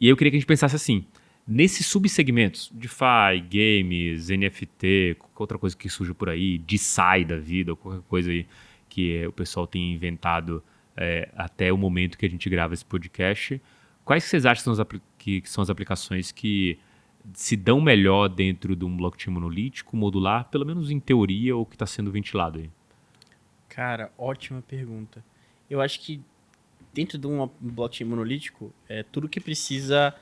E eu queria que a gente pensasse assim: Nesses subsegmentos, DeFi, games, NFT, qualquer outra coisa que surja por aí, DeSci da vida, qualquer coisa aí que o pessoal tem inventado é, até o momento que a gente grava esse podcast, quais vocês acham que são, as, que, que são as aplicações que se dão melhor dentro de um blockchain monolítico, modular, pelo menos em teoria, ou que está sendo ventilado aí? Cara, ótima pergunta. Eu acho que dentro de um blockchain monolítico, é tudo que precisa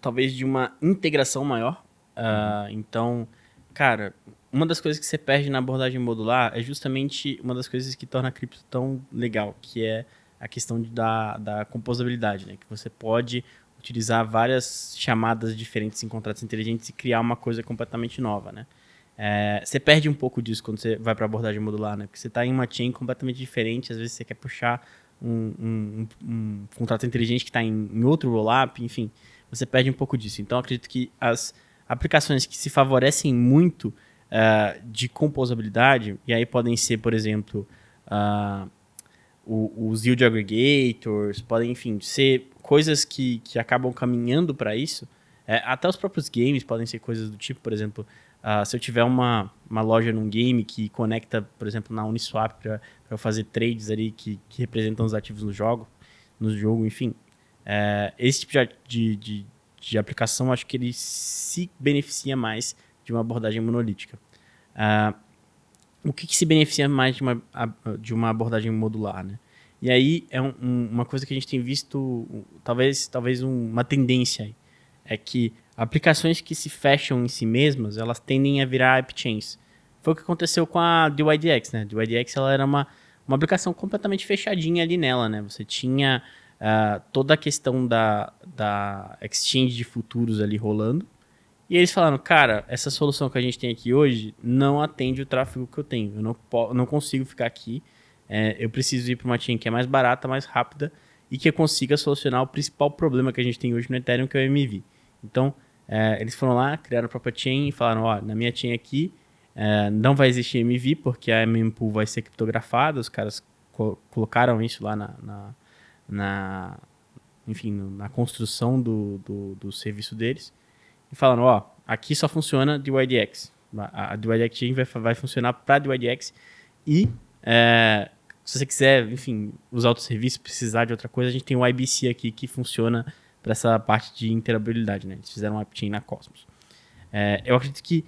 talvez de uma integração maior. Uh, então, cara, uma das coisas que você perde na abordagem modular é justamente uma das coisas que torna a cripto tão legal, que é a questão de, da, da composabilidade, né? Que você pode utilizar várias chamadas diferentes em contratos inteligentes e criar uma coisa completamente nova, né? É, você perde um pouco disso quando você vai para abordagem modular, né? Porque você está em uma chain completamente diferente, às vezes você quer puxar um, um, um, um contrato inteligente que está em, em outro rollup, enfim você perde um pouco disso. Então, acredito que as aplicações que se favorecem muito uh, de composabilidade, e aí podem ser, por exemplo, uh, os yield aggregators, podem, enfim, ser coisas que, que acabam caminhando para isso. É, até os próprios games podem ser coisas do tipo, por exemplo, uh, se eu tiver uma, uma loja num game que conecta, por exemplo, na Uniswap para eu fazer trades ali que, que representam os ativos no jogo, no jogo, enfim. É, esse tipo de, de, de, aplicação, acho que ele se beneficia mais de uma abordagem monolítica. Uh, o que, que, se beneficia mais de uma, de uma abordagem modular, né? E aí é um, um, uma coisa que a gente tem visto, talvez, talvez uma tendência aí, é que aplicações que se fecham em si mesmas, elas tendem a virar app chains. Foi o que aconteceu com a DYDX, né? A DYDX ela era uma, uma aplicação completamente fechadinha ali nela, né? Você tinha uh, toda a questão da, da exchange de futuros ali rolando. E eles falaram, cara, essa solução que a gente tem aqui hoje não atende o tráfego que eu tenho. Eu não, não consigo ficar aqui. É, eu preciso ir para uma chain que é mais barata, mais rápida e que consiga solucionar o principal problema que a gente tem hoje no Ethereum, que é o MV. Então, é, eles foram lá, criaram a própria chain e falaram, ó, na minha chain aqui é, não vai existir MV, porque a mempool vai ser criptografada, os caras co colocaram isso lá na, na, na enfim, na construção do, do, do, serviço deles e falaram, ó, aqui só funciona DYDX. A, a DYDX vai, vai funcionar para DYDX e é, se você quiser, enfim, usar outro serviço, precisar de outra coisa, a gente tem o IBC aqui que funciona para essa parte de interoperabilidade, né? Eles fizeram uma AppChain na Cosmos. É, eu acredito que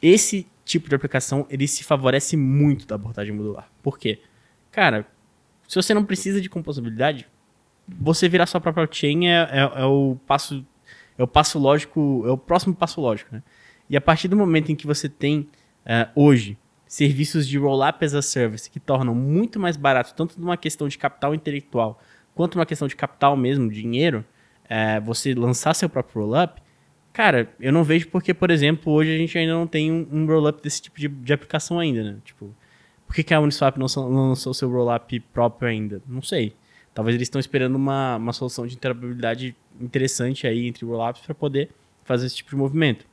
esse tipo de aplicação ele se favorece muito da abordagem modular. Por quê? Cara, se você não precisa de composabilidade, você virar sua própria chain é, é, é, o passo é o passo lógico, é o próximo passo lógico, né? E a partir do momento em que você tem uh, hoje serviços de roll-up as a service que tornam muito mais barato, tanto numa questão de capital intelectual quanto numa questão de capital mesmo, dinheiro, é, você lançar seu próprio roll-up, cara, eu não vejo porque, por exemplo, hoje a gente ainda não tem um, um roll-up desse tipo de, de, aplicação ainda, né? Tipo, por que, que a Uniswap não, não lançou seu roll-up próprio ainda? Não sei. Talvez eles estão esperando uma, uma solução de interoperabilidade interessante aí entre rollups para poder fazer esse tipo de movimento.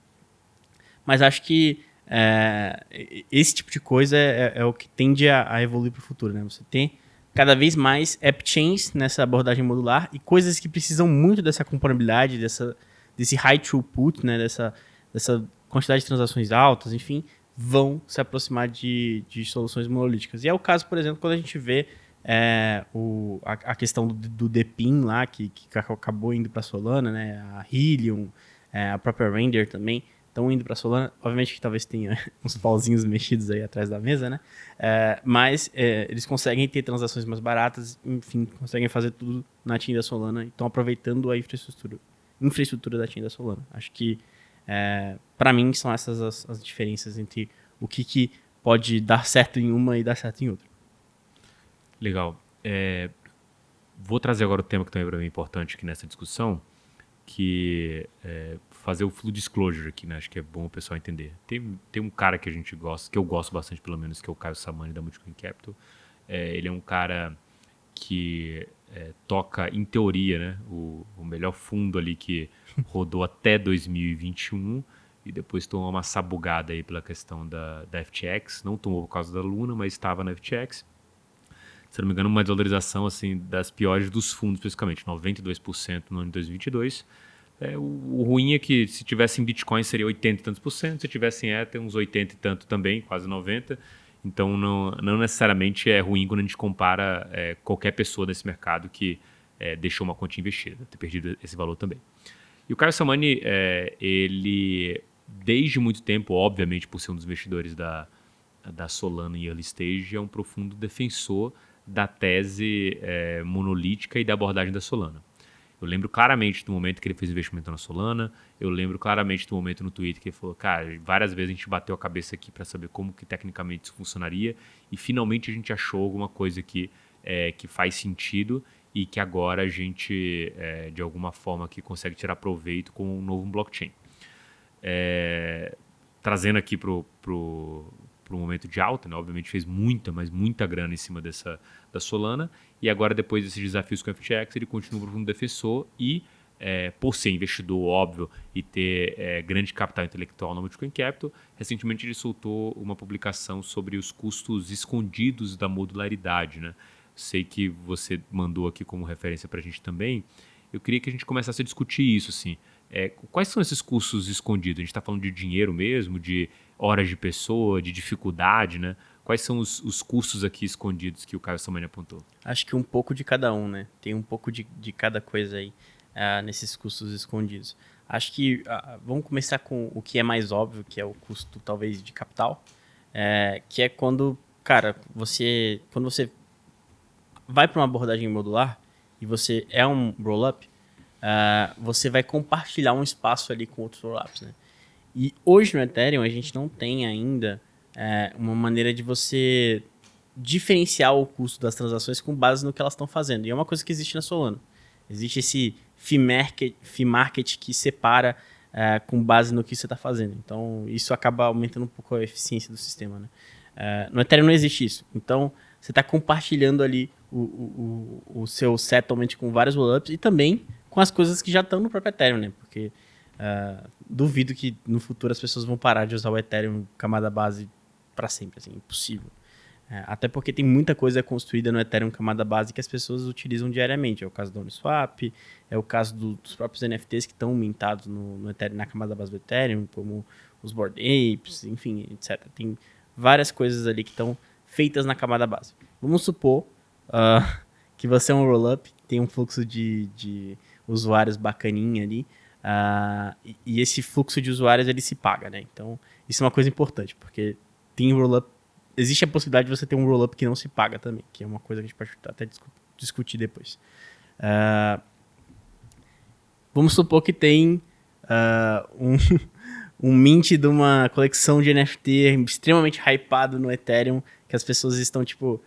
Mas acho que é, esse tipo de coisa é, é, é o que tende a, a evoluir para o futuro, né? Você tem cada vez mais app chains nessa abordagem modular e coisas que precisam muito dessa componabilidade, dessa, desse high throughput, né, dessa, dessa quantidade de transações altas, enfim, vão se aproximar de, de soluções monolíticas. E é o caso, por exemplo, quando a gente vê é, o, a, a, questão do, do Depin lá, que, que acabou indo para Solana, né, a Helium, é, a própria Render também, estão indo para Solana. Obviamente que talvez tenha uns pauzinhos mexidos aí atrás da mesa, né? É, mas é, eles conseguem ter transações mais baratas, enfim, conseguem fazer tudo na TIM da Solana e estão aproveitando a infraestrutura, infraestrutura da TIM da Solana. Acho que, é, para mim, são essas as, as, diferenças entre o que, que pode dar certo em uma e dar certo em outra. Legal. É, vou trazer agora o tema que também é importante aqui nessa discussão, que é, fazer o full disclosure aqui, né? Acho que é bom o pessoal entender. Tem, tem um cara que a gente gosta, que eu gosto bastante pelo menos, que é o Caio Samani da Multicoin Capital. É, ele é um cara que é, toca, em teoria, né, o, o, melhor fundo ali que rodou até 2021 e depois tomou uma sabugada aí pela questão da, da FTX. Não tomou por causa da Luna, mas estava na FTX. Se não me engano, uma desvalorização assim, das piores dos fundos, especificamente, 92% no ano de 2022 é, o, o, ruim é que se tivesse em Bitcoin seria 80 e tantos por cento, se tivesse em Ether uns 80 e tanto também, quase 90. Então não, não necessariamente é ruim quando a gente compara é, qualquer pessoa desse mercado que é, deixou uma conta investida, ter perdido esse valor também. E o Caio Samani, é, ele desde muito tempo, obviamente por ser um dos investidores da, da Solana em early stage, é um profundo defensor da tese é, monolítica e da abordagem da Solana. Eu lembro claramente do momento que ele fez investimento na Solana. Eu lembro claramente do momento no Twitter que ele falou, cara, várias vezes a gente bateu a cabeça aqui para saber como que tecnicamente isso funcionaria e finalmente a gente achou alguma coisa que, é, que faz sentido e que agora a gente, é, de alguma forma, que consegue tirar proveito com um novo blockchain. É, trazendo aqui para o para um momento de alta, né? obviamente fez muita, mas muita grana em cima dessa da Solana, e agora depois desses desafios com a FTX, ele continua profundo defensor e, é, por ser investidor, óbvio, e ter é, grande capital intelectual no Bitcoin Capital, recentemente ele soltou uma publicação sobre os custos escondidos da modularidade, né? Sei que você mandou aqui como referência para a gente também. Eu queria que a gente começasse a discutir isso, assim. É, quais são esses custos escondidos? A gente está falando de dinheiro mesmo, de horas de pessoa, de dificuldade, né? Quais são os, os custos aqui escondidos que o Caio Samani apontou? Acho que um pouco de cada um, né? Tem um pouco de, de cada coisa aí uh, nesses custos escondidos. Acho que uh, vamos começar com o que é mais óbvio, que é o custo talvez de capital, é, que é quando, cara, você quando você vai para uma abordagem modular e você é um roll-up, uh, você vai compartilhar um espaço ali com outros roll-ups, né? E hoje no Ethereum a gente não tem ainda é, uma maneira de você diferenciar o custo das transações com base no que elas estão fazendo. E é uma coisa que existe na Solana. Existe esse fee market, fee market que separa é, com base no que você está fazendo. Então, isso acaba aumentando um pouco a eficiência do sistema. Né? É, no Ethereum não existe isso. Então, você está compartilhando ali o, o, o, seu settlement com vários rollups e também com as coisas que já estão no próprio Ethereum, né? Porque uh, duvido que no futuro as pessoas vão parar de usar o Ethereum camada base para sempre, assim, impossível. É, até porque tem muita coisa construída no Ethereum camada base que as pessoas utilizam diariamente. É o caso do Uniswap, é o caso do, dos próprios NFTs que estão mintados no, no Ethereum, na camada base do Ethereum, como os Bored Apes, enfim, etc. Tem várias coisas ali que estão feitas na camada base. Vamos supor uh, que você é um rollup, tem um fluxo de, de usuários bacaninha ali, uh, e, e, esse fluxo de usuários ele se paga, né? Então, isso é uma coisa importante, porque tem rollup, existe a possibilidade de você ter um rollup que não se paga também, que é uma coisa que a gente pode até discutir depois. Uh, vamos supor que tem um, um mint de uma coleção de NFT extremamente hypado no Ethereum, que as pessoas estão tipo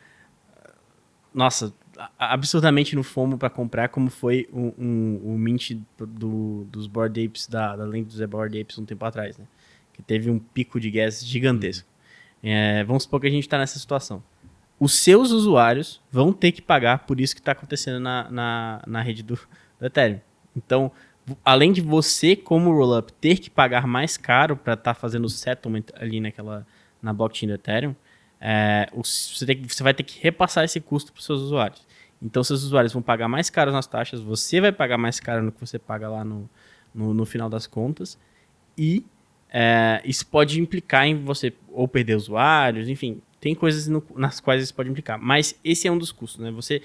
nossa, absurdamente no FOMO para comprar, como foi o um, um, mint do, dos Bored Apes, da, da lenda dos Bored Apes um tempo atrás, né? Que teve um pico de gas gigantesco. É, vamos supor que a gente está nessa situação. Os seus usuários vão ter que pagar por isso que está acontecendo na, na, na rede do, do Ethereum. Então, além de você, como rollup, ter que pagar mais caro para estar tá fazendo o settlement ali naquela, na blockchain do Ethereum, é, você, tem, você vai ter que repassar esse custo para os seus usuários. Então, seus usuários vão pagar mais caro nas taxas, você vai pagar mais caro no que você paga lá no, no, no final das contas, e é, isso pode implicar em você ou perder usuários, enfim, tem coisas no, nas quais isso pode implicar. Mas esse é um dos custos, né? Você,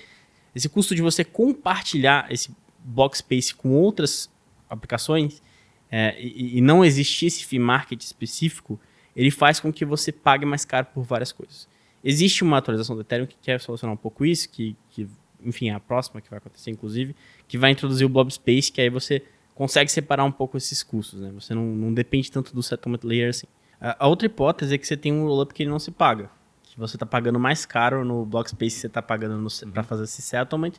esse custo de você compartilhar esse block space com outras aplicações é, e, e, não existir esse fee market específico, ele faz com que você pague mais caro por várias coisas. Existe uma atualização do Ethereum que quer solucionar um pouco isso, que, que enfim, é a próxima que vai acontecer, inclusive, que vai introduzir o Blob Space, que aí você consegue separar um pouco esses custos, né? Você não, não depende tanto do settlement layer assim. A, a outra hipótese é que você tem um rollup que ele não se paga. Que você está pagando mais caro no Block Space que você está pagando uhum. para fazer esse settlement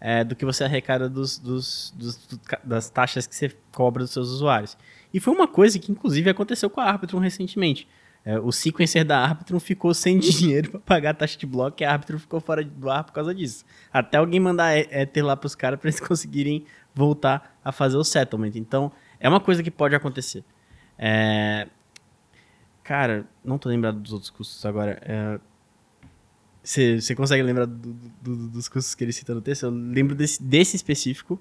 é, do que você arrecada dos, dos, dos, das taxas que você cobra dos seus usuários. E foi uma coisa que, inclusive, aconteceu com a Arbitrum recentemente. É, o sequencer da Arbitrum ficou sem dinheiro para pagar a taxa de bloco e a Arbitrum ficou fora do ar por causa disso. Até alguém mandar Ether lá para os caras para eles conseguirem voltar a fazer o settlement. Então, é uma coisa que pode acontecer. É... Cara, não tô lembrado dos outros custos agora. Você é... consegue lembrar do, do, dos custos que ele cita no texto? Eu lembro desse, desse específico.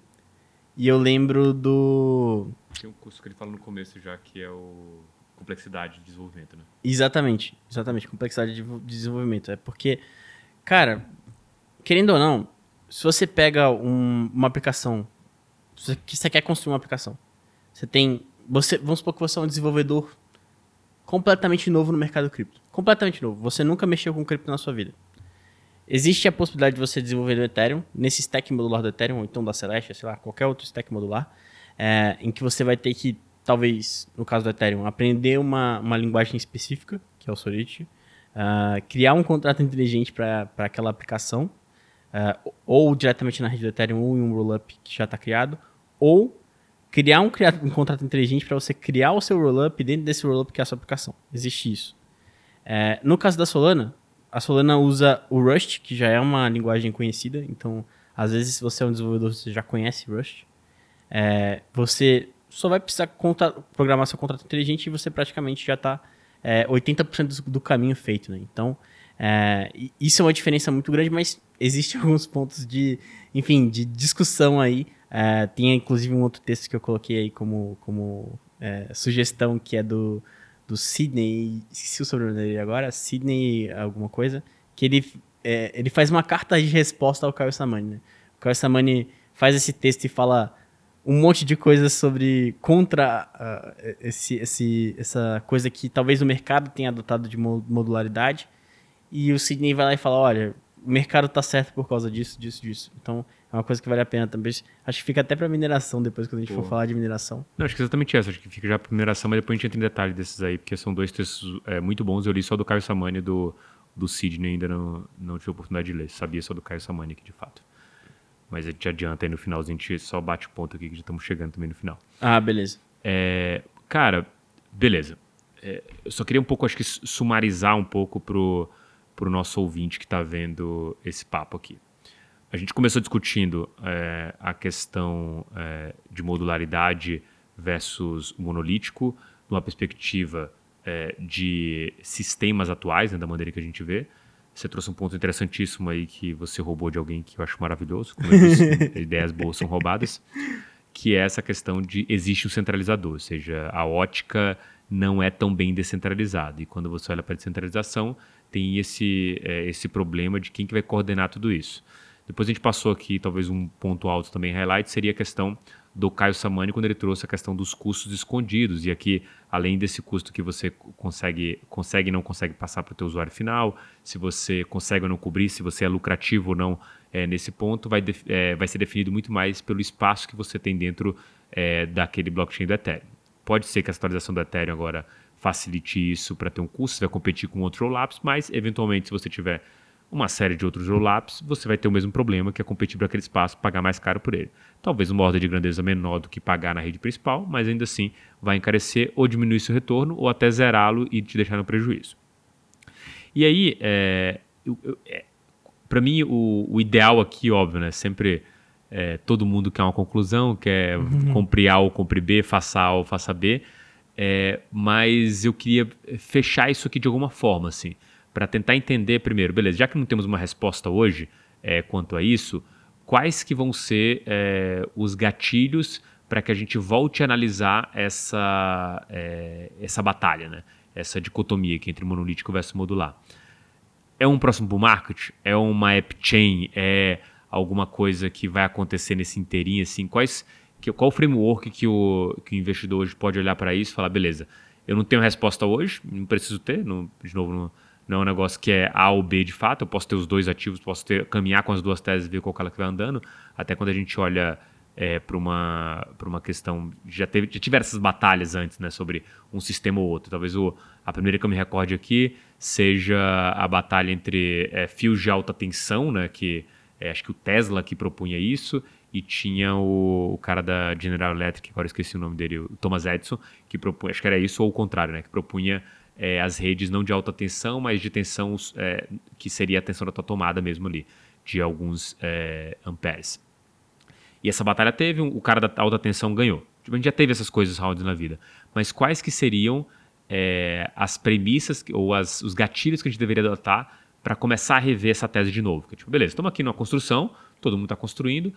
E eu lembro do. Tem um curso que ele fala no começo já, que é o complexidade de desenvolvimento, né? Exatamente, exatamente, complexidade de desenvolvimento. É porque, cara, querendo ou não, se você pega um, uma aplicação, que você quer construir uma aplicação, você tem. Você, vamos supor que você é um desenvolvedor completamente novo no mercado cripto. Completamente novo. Você nunca mexeu com cripto na sua vida. Existe a possibilidade de você desenvolver no Ethereum, nesse stack modular do Ethereum, ou então da Celestia, sei lá, qualquer outro stack modular, é, em que você vai ter que, talvez, no caso do Ethereum, aprender uma, uma linguagem específica, que é o Solidity, uh, criar um contrato inteligente para aquela aplicação, uh, ou diretamente na rede do Ethereum, ou em um rollup que já está criado, ou criar um, um contrato inteligente para você criar o seu rollup dentro desse rollup que é a sua aplicação. Existe isso. É, no caso da Solana, a Solana usa o Rust, que já é uma linguagem conhecida, então às vezes se você é um desenvolvedor, você já conhece Rust. É, você só vai precisar programar seu contrato inteligente e você praticamente já está é, 80% do, do, caminho feito. Né? Então, é, isso é uma diferença muito grande, mas existem alguns pontos de, enfim, de discussão aí. É, tem inclusive um outro texto que eu coloquei aí como, como é, sugestão, que é do, do Sidney, esqueci o sobrenome dele agora, Sidney alguma coisa, que ele, é, ele faz uma carta de resposta ao Caio Samani, né? O Caio Samani faz esse texto e fala um monte de coisas sobre contra uh, esse, esse, essa coisa que talvez o mercado tenha adotado de modularidade. E o Sidney vai lá e fala: olha, o mercado tá certo por causa disso, disso, disso. Então é uma coisa que vale a pena também. Acho que fica até para mineração depois quando a gente Pô. for falar de mineração. Não, acho que é exatamente essa. Acho que fica já para mineração, mas depois a gente entra em detalhe desses aí, porque são dois textos é, muito bons. Eu li só do Caio Samani e do, do Sidney, ainda não, não tive a oportunidade de ler. Sabia só do Caio Samani aqui de fato. Mas a gente adianta aí no finalzinho, a gente só bate o ponto aqui que já estamos chegando também no final. Ah, beleza. É, cara, beleza. É, eu só queria um pouco, acho que, sumarizar um pouco pro, pro nosso ouvinte que está vendo esse papo aqui. A gente começou discutindo é, a questão é, de modularidade versus monolítico, numa perspectiva é, de sistemas atuais, né, da maneira que a gente vê. Você trouxe um ponto interessantíssimo aí que você roubou de alguém que eu acho maravilhoso. Como eu disse, ideias boas são roubadas. Que é essa questão de existe um centralizador, ou seja, a ótica não é tão bem descentralizada. E quando você olha para a descentralização, tem esse, é, esse problema de quem que vai coordenar tudo isso. Depois a gente passou aqui, talvez um ponto alto também, highlight, seria a questão do Caio Samani quando ele trouxe a questão dos custos escondidos. E aqui, além desse custo que você consegue, consegue não consegue passar para o teu usuário final, se você consegue ou não cobrir, se você é lucrativo ou não é, nesse ponto, vai, é, vai ser definido muito mais pelo espaço que você tem dentro é, daquele blockchain do Ethereum. Pode ser que a atualização do Ethereum agora facilite isso para ter um custo, você vai competir com outro rollups, mas eventualmente se você tiver uma série de outros rollups, você vai ter o mesmo problema que é competir por aquele espaço, pagar mais caro por ele. Talvez uma ordem de grandeza menor do que pagar na rede principal, mas ainda assim vai encarecer ou diminuir seu retorno ou até zerá-lo e te deixar no prejuízo. E aí, é, é, para mim, o, o, ideal aqui, óbvio, né? Sempre é, todo mundo quer uma conclusão, quer uhum. compre A ou compre B, faça A ou faça B, é, mas eu queria fechar isso aqui de alguma forma, assim para tentar entender primeiro, beleza, já que não temos uma resposta hoje é, quanto a isso, quais que vão ser é, os gatilhos para que a gente volte a analisar essa, é, essa batalha, né? essa dicotomia aqui entre monolítico versus modular. É um próximo bull market? É uma app chain? É alguma coisa que vai acontecer nesse inteirinho? Assim? Quais, que, qual o framework que o, que o investidor hoje pode olhar para isso e falar, beleza, eu não tenho resposta hoje, não preciso ter, não, de novo, não, não é um negócio que é A ou B de fato. Eu posso ter os dois ativos, posso ter, caminhar com as duas teses e ver qual que vai andando. Até quando a gente olha é, para uma, uma questão. Já, teve, já tiveram essas batalhas antes né, sobre um sistema ou outro. Talvez o, a primeira que eu me recorde aqui seja a batalha entre é, fios de alta tensão, né, que é, acho que o Tesla que propunha isso, e tinha o, o, cara da General Electric, agora esqueci o nome dele, o Thomas Edison, que propunha, acho que era isso ou o contrário, né, que propunha é, as redes não de alta tensão, mas de tensão é, que seria a tensão da tua tomada mesmo ali, de alguns é, amperes. E essa batalha teve, o cara da alta tensão ganhou. Tipo, a gente já teve essas coisas rounds na vida. Mas quais que seriam é, as premissas ou as, os gatilhos que a gente deveria adotar para começar a rever essa tese de novo? Tipo, beleza, estamos aqui numa construção, todo mundo está construindo,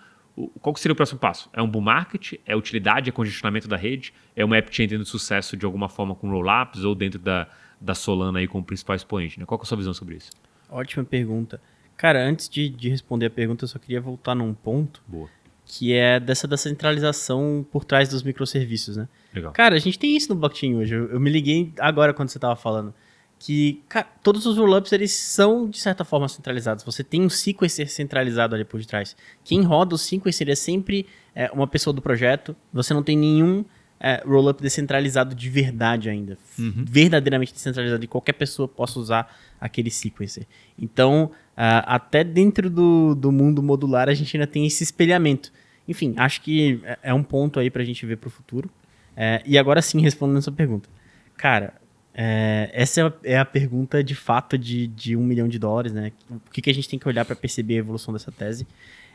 qual seria o próximo passo? É um bull market? É utilidade? É congestionamento da rede? É uma app chain tendo sucesso de alguma forma com rollups ou dentro da, da Solana aí como principal expoente? Né? Qual é a sua visão sobre isso? Ótima pergunta. Cara, antes de, de responder a pergunta, eu só queria voltar num ponto. Boa. Que é dessa descentralização por trás dos microserviços, né? Legal. Cara, a gente tem isso no blockchain hoje. Eu, eu me liguei agora quando você estava falando que cara, todos os rollups eles são de certa forma centralizados. Você tem um sequencer centralizado ali por detrás. Quem roda o sequencer é sempre é, uma pessoa do projeto. Você não tem nenhum é, rollup descentralizado de verdade ainda. Uhum. Verdadeiramente descentralizado e qualquer pessoa possa usar aquele sequencer. Então, uh, até dentro do, do mundo modular a gente ainda tem esse espelhamento. Enfim, acho que é, é um ponto aí para a gente ver para o futuro. É, e agora sim, respondendo a sua pergunta. Cara, é, essa é a, é a, pergunta de fato de, de um milhão de dólares, né? O que, que a gente tem que olhar para perceber a evolução dessa tese?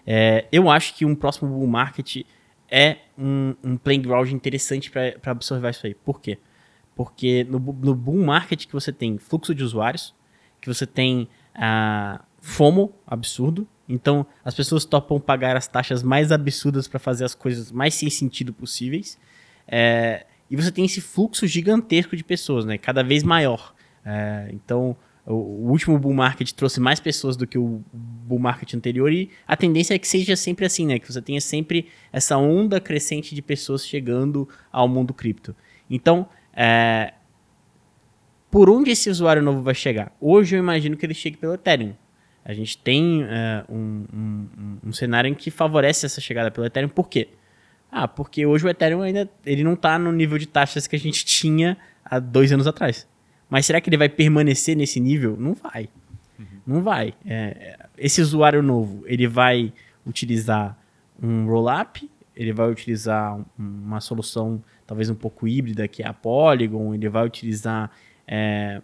É, eu acho que um próximo bull market é um, um playground interessante para observar isso aí. Por quê? Porque no, no bull market que você tem fluxo de usuários, que você tem uh, FOMO absurdo, então as pessoas topam pagar as taxas mais absurdas para fazer as coisas mais sem sentido possíveis. É, e você tem esse fluxo gigantesco de pessoas, né? Cada vez maior. É, então, o, o, último bull market trouxe mais pessoas do que o bull market anterior e a tendência é que seja sempre assim, né? Que você tenha sempre essa onda crescente de pessoas chegando ao mundo cripto. Então, é, por onde esse usuário novo vai chegar? Hoje eu imagino que ele chegue pelo Ethereum. A gente tem é, um, um, um, cenário em que favorece essa chegada pelo Ethereum. Por quê? Ah, porque hoje o Ethereum ainda ele não está no nível de taxas que a gente tinha há dois anos atrás. Mas será que ele vai permanecer nesse nível? Não vai. Uhum. Não vai. É, esse usuário novo, ele vai utilizar um rollup, ele vai utilizar uma solução talvez um pouco híbrida, que é a Polygon, ele vai utilizar, é,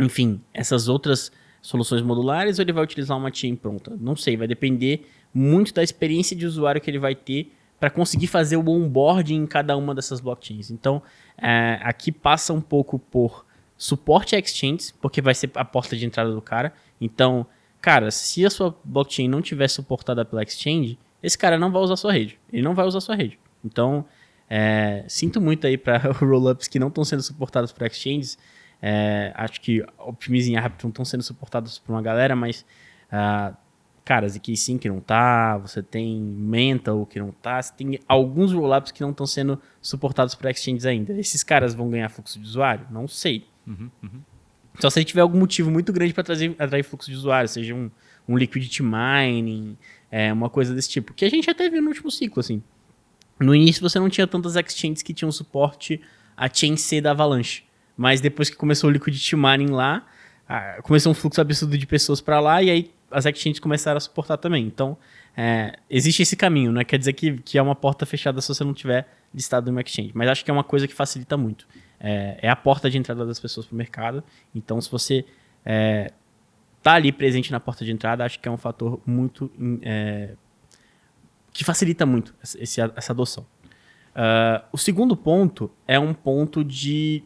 enfim, essas outras soluções modulares ou ele vai utilizar uma chain pronta? Não sei, vai depender muito da experiência de usuário que ele vai ter para conseguir fazer o onboarding em cada uma dessas blockchains. Então, é, aqui passa um pouco por suporte a exchanges, porque vai ser a porta de entrada do cara. Então, cara, se a sua blockchain não tiver suportada pela exchange, esse cara não vai usar sua rede. Ele não vai usar sua rede. Então, é, sinto muito aí para rollups que não estão sendo suportados por exchanges. É, acho que Optimize e Arbitrum estão sendo suportados por uma galera, mas uh, cara, ZK que não tá, você tem Mental que não tá, você tem alguns rollups que não estão sendo suportados por exchanges ainda. Esses caras vão ganhar fluxo de usuário? Não sei. Uhum, uhum. Só se ele tiver algum motivo muito grande para atrair fluxo de usuário, seja um, um liquidity mining, é, uma coisa desse tipo. Que a gente até viu no último ciclo, assim. No início você não tinha tantas exchanges que tinham suporte a chain C da Avalanche. Mas depois que começou o liquidity mining lá, começou um fluxo absurdo de pessoas para lá e aí as exchanges começaram a suportar também. Então, é, existe esse caminho, não é? Quer dizer que, que é uma porta fechada se você não tiver listado no exchange. Mas acho que é uma coisa que facilita muito. É, é a porta de entrada das pessoas para o mercado. Então, se você é, tá ali presente na porta de entrada, acho que é um fator muito é, que facilita muito esse, essa adoção. Uh, o segundo ponto é um ponto de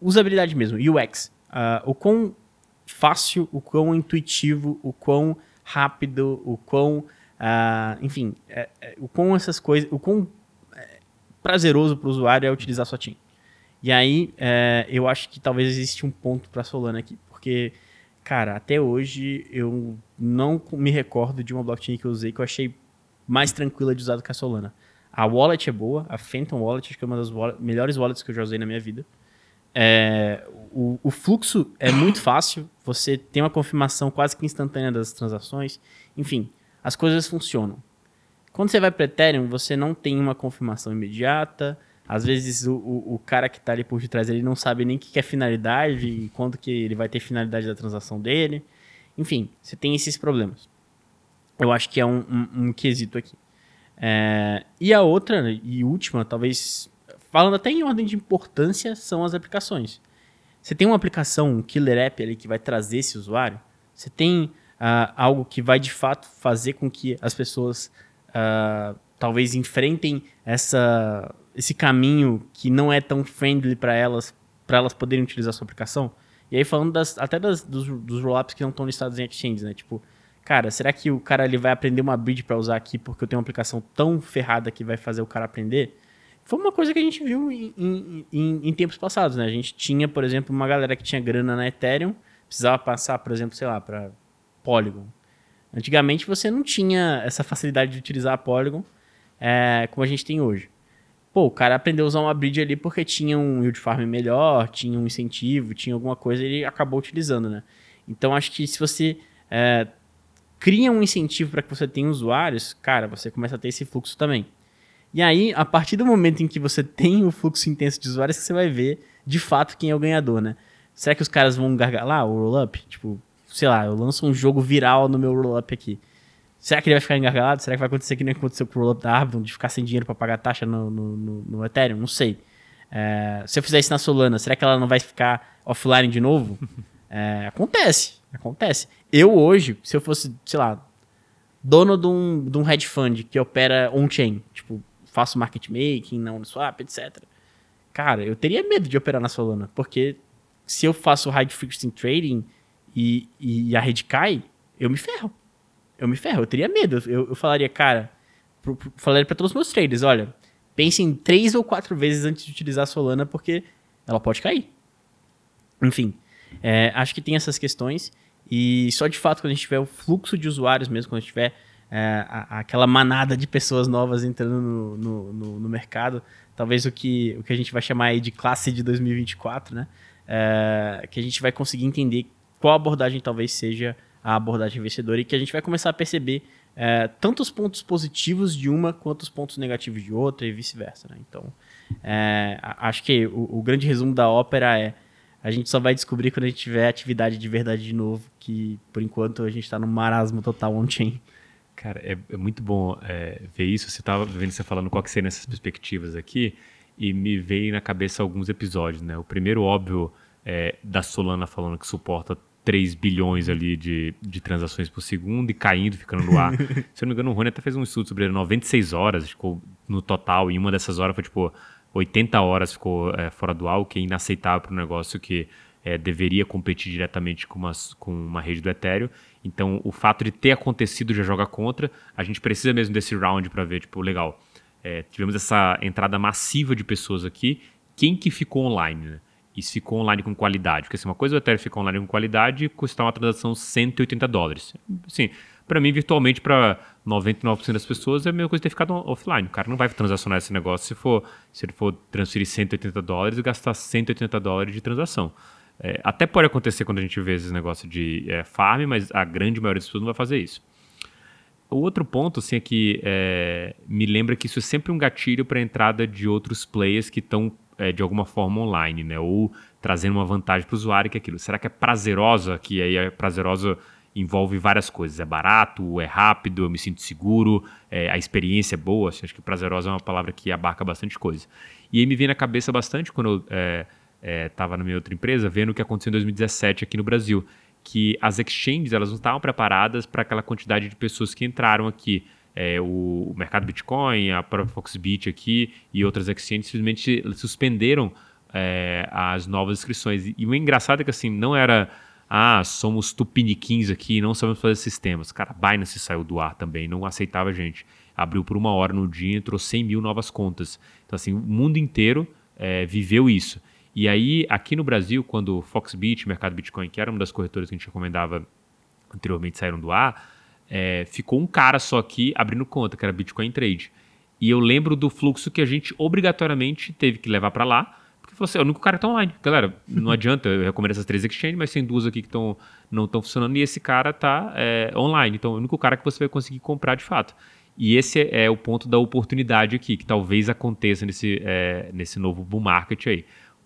usabilidade mesmo, UX. Uh, o quão fácil, o quão intuitivo, o quão rápido, o quão, uh, enfim, é, é, o quão essas coisas, o quão é, prazeroso para o usuário é utilizar sua team. E aí, é, eu acho que talvez existe um ponto para Solana aqui, porque, cara, até hoje eu não me recordo de uma blockchain que eu usei que eu achei mais tranquila de usar do que a Solana. A wallet é boa, a Phantom Wallet acho que é uma das wallet, melhores wallets que eu já usei na minha vida. É, o, o, fluxo é muito fácil, você tem uma confirmação quase que instantânea das transações. Enfim, as coisas funcionam. Quando você vai para Ethereum, você não tem uma confirmação imediata. Às vezes o, o, o cara que está ali por detrás ele não sabe nem o que é finalidade e quando que ele vai ter finalidade da transação dele. Enfim, você tem esses problemas. Eu acho que é um, um, um quesito aqui. É, e a outra e última, talvez falando até em ordem de importância, são as aplicações. Você tem uma aplicação, um killer app ali que vai trazer esse usuário? Você tem uh, algo que vai de fato fazer com que as pessoas uh, talvez enfrentem essa, esse caminho que não é tão friendly para elas, para elas poderem utilizar a sua aplicação? E aí falando das, até das, dos, dos rollups que não estão listados em exchanges, né? Tipo, cara, será que o cara ele vai aprender uma bridge para usar aqui porque eu tenho uma aplicação tão ferrada que vai fazer o cara aprender? Foi uma coisa que a gente viu em, em, em, em tempos passados, né? A gente tinha, por exemplo, uma galera que tinha grana na Ethereum, precisava passar, por exemplo, sei lá, para Polygon. Antigamente você não tinha essa facilidade de utilizar a Polygon é, como a gente tem hoje. Pô, o cara aprendeu a usar uma bridge ali porque tinha um yield farm melhor, tinha um incentivo, tinha alguma coisa, ele acabou utilizando, né? Então acho que se você é, cria um incentivo para que você tenha usuários, cara, você começa a ter esse fluxo também. E aí, a partir do momento em que você tem o fluxo intenso de usuários, você vai ver de fato quem é o ganhador, né? Será que os caras vão gargalar o rollup? Tipo, sei lá, eu lanço um jogo viral no meu rollup aqui. Será que ele vai ficar engargalado? Será que vai acontecer que nem aconteceu com o rollup da Arbitrum, de ficar sem dinheiro para pagar taxa no, no, no, no Ethereum? Não sei. É, se eu fizer isso na Solana, será que ela não vai ficar offline de novo? É, acontece, acontece. Eu hoje, se eu fosse, sei lá, dono de um, de um hedge fund que opera on-chain, tipo, faço market making, não swap, etc. Cara, eu teria medo de operar na Solana, porque se eu faço high frequency trading e, e a rede cai, eu me ferro. Eu me ferro, eu teria medo. Eu, eu falaria, cara, pro, pro, falaria para todos os meus traders, olha, pensem três ou quatro vezes antes de utilizar a Solana, porque ela pode cair. Enfim, é, acho que tem essas questões. E só de fato, quando a gente tiver o fluxo de usuários mesmo, quando a gente tiver é, a, aquela manada de pessoas novas entrando no, no, no, no, mercado, talvez o que, o que a gente vai chamar aí de classe de 2024, né? É, que a gente vai conseguir entender qual abordagem talvez seja a abordagem vencedora e que a gente vai começar a perceber é, tanto os pontos positivos de uma quanto os pontos negativos de outra e vice-versa. Né? Então, é, acho que o, o, grande resumo da ópera é a gente só vai descobrir quando a gente tiver atividade de verdade de novo, que por enquanto a gente está no marasmo total on-chain. Cara, é, é muito bom é, ver isso. Você estava vendo você falando qual que seriam essas perspectivas aqui e me veio na cabeça alguns episódios, né? O primeiro, óbvio, é da Solana falando que suporta 3 bilhões ali de, de transações por segundo e caindo, ficando no ar. Se eu não me engano, o Rony até fez um estudo sobre 96 horas, ficou no total, e uma dessas horas foi tipo 80 horas ficou é, fora do ar, o que é inaceitável para um negócio que é, deveria competir diretamente com uma, com uma rede do Ethereum. Então, o fato de ter acontecido já joga contra. A gente precisa mesmo desse round para ver, tipo, legal. É, tivemos essa entrada massiva de pessoas aqui. Quem que ficou online, né? E se ficou online com qualidade? Porque assim, uma coisa o Ethereum ficar online com qualidade, custar uma transação 180 dólares. Sim, para mim, virtualmente, para 99% das pessoas, é a mesma coisa ter ficado offline. O cara não vai transacionar esse negócio se, for, se ele for transferir 180 dólares e gastar 180 dólares de transação. É, até pode acontecer quando a gente vê esses negócios de é, farm, mas a grande maioria das pessoas não vai fazer isso. O outro ponto, assim, é que é, me lembra que isso é sempre um gatilho para a entrada de outros players que estão, é, de alguma forma, online, né? Ou trazendo uma vantagem para o usuário, que é aquilo. Será que é prazerosa? Que aí é prazerosa envolve várias coisas. É barato, é rápido, eu me sinto seguro, é, a experiência é boa. Assim, acho que prazerosa é uma palavra que abarca bastante coisa. E aí me vem na cabeça bastante quando eu é, estava é, na minha outra empresa, vendo o que aconteceu em 2017 aqui no Brasil, que as exchanges elas não estavam preparadas para aquela quantidade de pessoas que entraram aqui. É, o, o, mercado Bitcoin, a própria Foxbit aqui e outras exchanges simplesmente suspenderam é, as novas inscrições. E o engraçado é que assim, não era ah, somos tupiniquins aqui, não sabemos fazer sistemas. Cara, Binance saiu do ar também, não aceitava a gente. Abriu por uma hora no dia, entrou 100 mil novas contas. Então, assim, o mundo inteiro é, viveu isso. E aí, aqui no Brasil, quando o Foxbit, Mercado Bitcoin, que era uma das corretoras que a gente recomendava anteriormente, saíram do ar, é, ficou um cara só aqui abrindo conta, que era Bitcoin Trade. E eu lembro do fluxo que a gente obrigatoriamente teve que levar para lá, porque falou assim, é o único cara que tá online. Galera, não adianta, eu recomendo essas três exchanges, mas tem duas aqui que tão, não estão funcionando e esse cara tá é, online. Então, é o único cara que você vai conseguir comprar de fato. E esse é, é o ponto da oportunidade aqui, que talvez aconteça nesse, é, nesse novo bull market aí.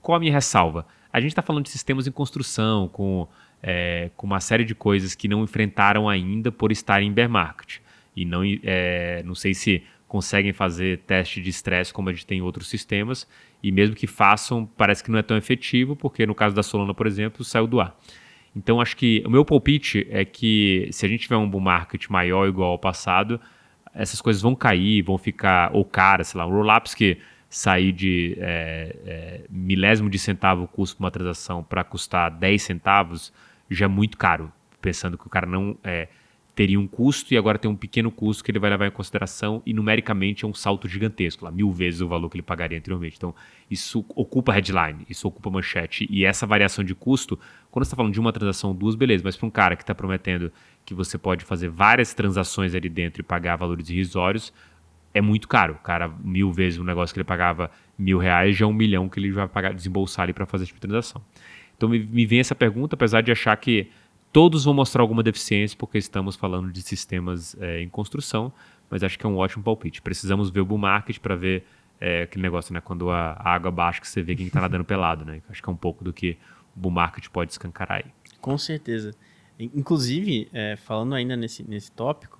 Qual a minha ressalva? A gente está falando de sistemas em construção, com, é, com uma série de coisas que não enfrentaram ainda por estarem em bear market. E não, é, não sei se conseguem fazer teste de estresse como a gente tem em outros sistemas, e mesmo que façam, parece que não é tão efetivo, porque no caso da Solana, por exemplo, saiu do ar. Então, acho que o meu palpite é que se a gente tiver um bull market maior igual ao passado, essas coisas vão cair, vão ficar, ou cara, sei lá, um roll-ups que sair de é, é, milésimo de centavo o custo para uma transação para custar 10 centavos já é muito caro, pensando que o cara não é, teria um custo e agora tem um pequeno custo que ele vai levar em consideração e numericamente é um salto gigantesco, lá, mil vezes o valor que ele pagaria anteriormente. Então, isso ocupa headline, isso ocupa manchete e essa variação de custo, quando você está falando de uma transação duas, beleza, mas para um cara que está prometendo que você pode fazer várias transações ali dentro e pagar valores irrisórios, é muito caro. Cara, mil vezes o negócio que ele pagava mil reais, já é um milhão que ele vai pagar, desembolsar ali para fazer esse tipo transação. Então me, me vem essa pergunta, apesar de achar que todos vão mostrar alguma deficiência, porque estamos falando de sistemas é, em construção, mas acho que é um ótimo palpite. Precisamos ver o bull market para ver é, aquele negócio, né? Quando a, a água baixa que você vê quem está nadando pelado, né? Acho que é um pouco do que o bull market pode escancarar aí. Com certeza. Inclusive, é, falando ainda nesse, nesse tópico,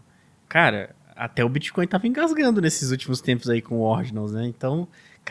cara, até o Bitcoin tava engasgando nesses últimos tempos aí com Ordinals, né? Então,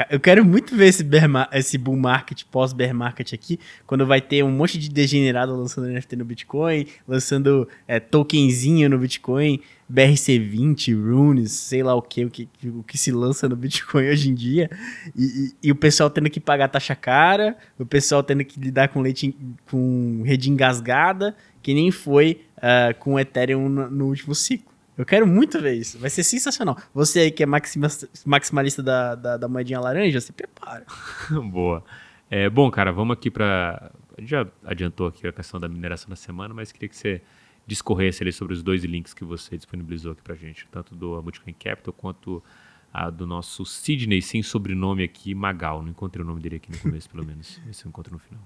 eu quero muito ver esse, bear, esse bull market, pós-bear market aqui, quando vai ter um monte de degenerado lançando NFT no Bitcoin, lançando é, tokenzinho no Bitcoin, BRC20, Runes, sei lá o que, o que, o que se lança no Bitcoin hoje em dia, e, e, e, o pessoal tendo que pagar taxa cara, o pessoal tendo que lidar com leite, com rede engasgada, que nem foi uh, com o Ethereum no, no último ciclo. Eu quero muito ver isso. Vai ser sensacional. Você aí que é maximalista da, da, da moedinha laranja, se prepara. Boa. É, bom, cara, vamos aqui para. Já adiantou aqui a questão da mineração da semana, mas queria que você discorresse ali sobre os dois links que você disponibilizou aqui para gente, tanto do Multicoin Capital quanto a do nosso Sidney, sem sobrenome aqui, Magal. Não encontrei o nome dele aqui no começo, pelo menos. Esse eu encontro no final.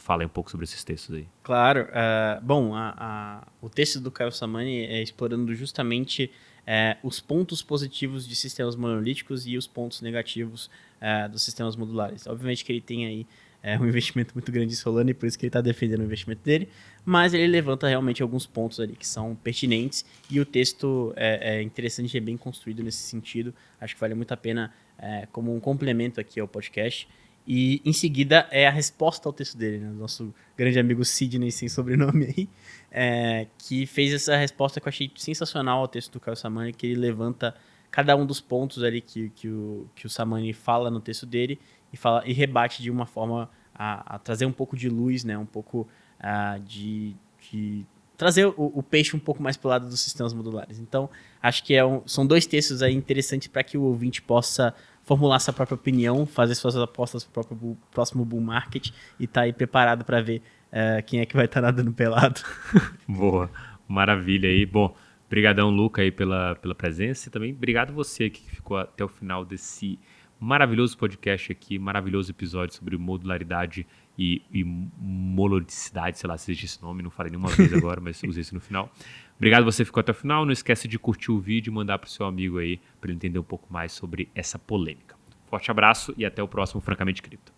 Fala aí um pouco sobre esses textos aí. Claro. Uh, bom, a, a, o texto do Caio Samani é explorando justamente é, os pontos positivos de sistemas monolíticos e os pontos negativos é, dos sistemas modulares. Obviamente que ele tem aí é, um investimento muito grande em Solana e por isso que ele está defendendo o investimento dele, mas ele levanta realmente alguns pontos ali que são pertinentes e o texto é, é interessante e é bem construído nesse sentido. Acho que vale muito a pena é, como um complemento aqui ao podcast. E em seguida é a resposta ao texto dele, né? Nosso grande amigo Sidney, sem sobrenome aí, é, que fez essa resposta que eu achei sensacional ao texto do Caio Samani, que ele levanta cada um dos pontos ali que, que, o, que o Samani fala no texto dele e, fala, e rebate de uma forma a, a trazer um pouco de luz, né? um pouco uh, de, de, trazer o, o, peixe um pouco mais para o lado dos sistemas modulares. Então, acho que é um, são dois textos aí interessantes para que o ouvinte possa formular sua própria opinião, fazer suas apostas para o próximo bull market e estar tá aí preparado para ver uh, quem é que vai estar tá nadando pelado. Boa, maravilha aí. Bom, brigadão Luca aí pela, pela presença e também obrigado você que ficou até o final desse maravilhoso podcast aqui, maravilhoso episódio sobre modularidade e, e molodicidade, sei lá se existe esse nome, não falei nenhuma vez agora, mas usei isso no final. Obrigado você ficou até o final, não esquece de curtir o vídeo e mandar para o seu amigo aí para ele entender um pouco mais sobre essa polêmica. Forte abraço e até o próximo Francamente Cripto.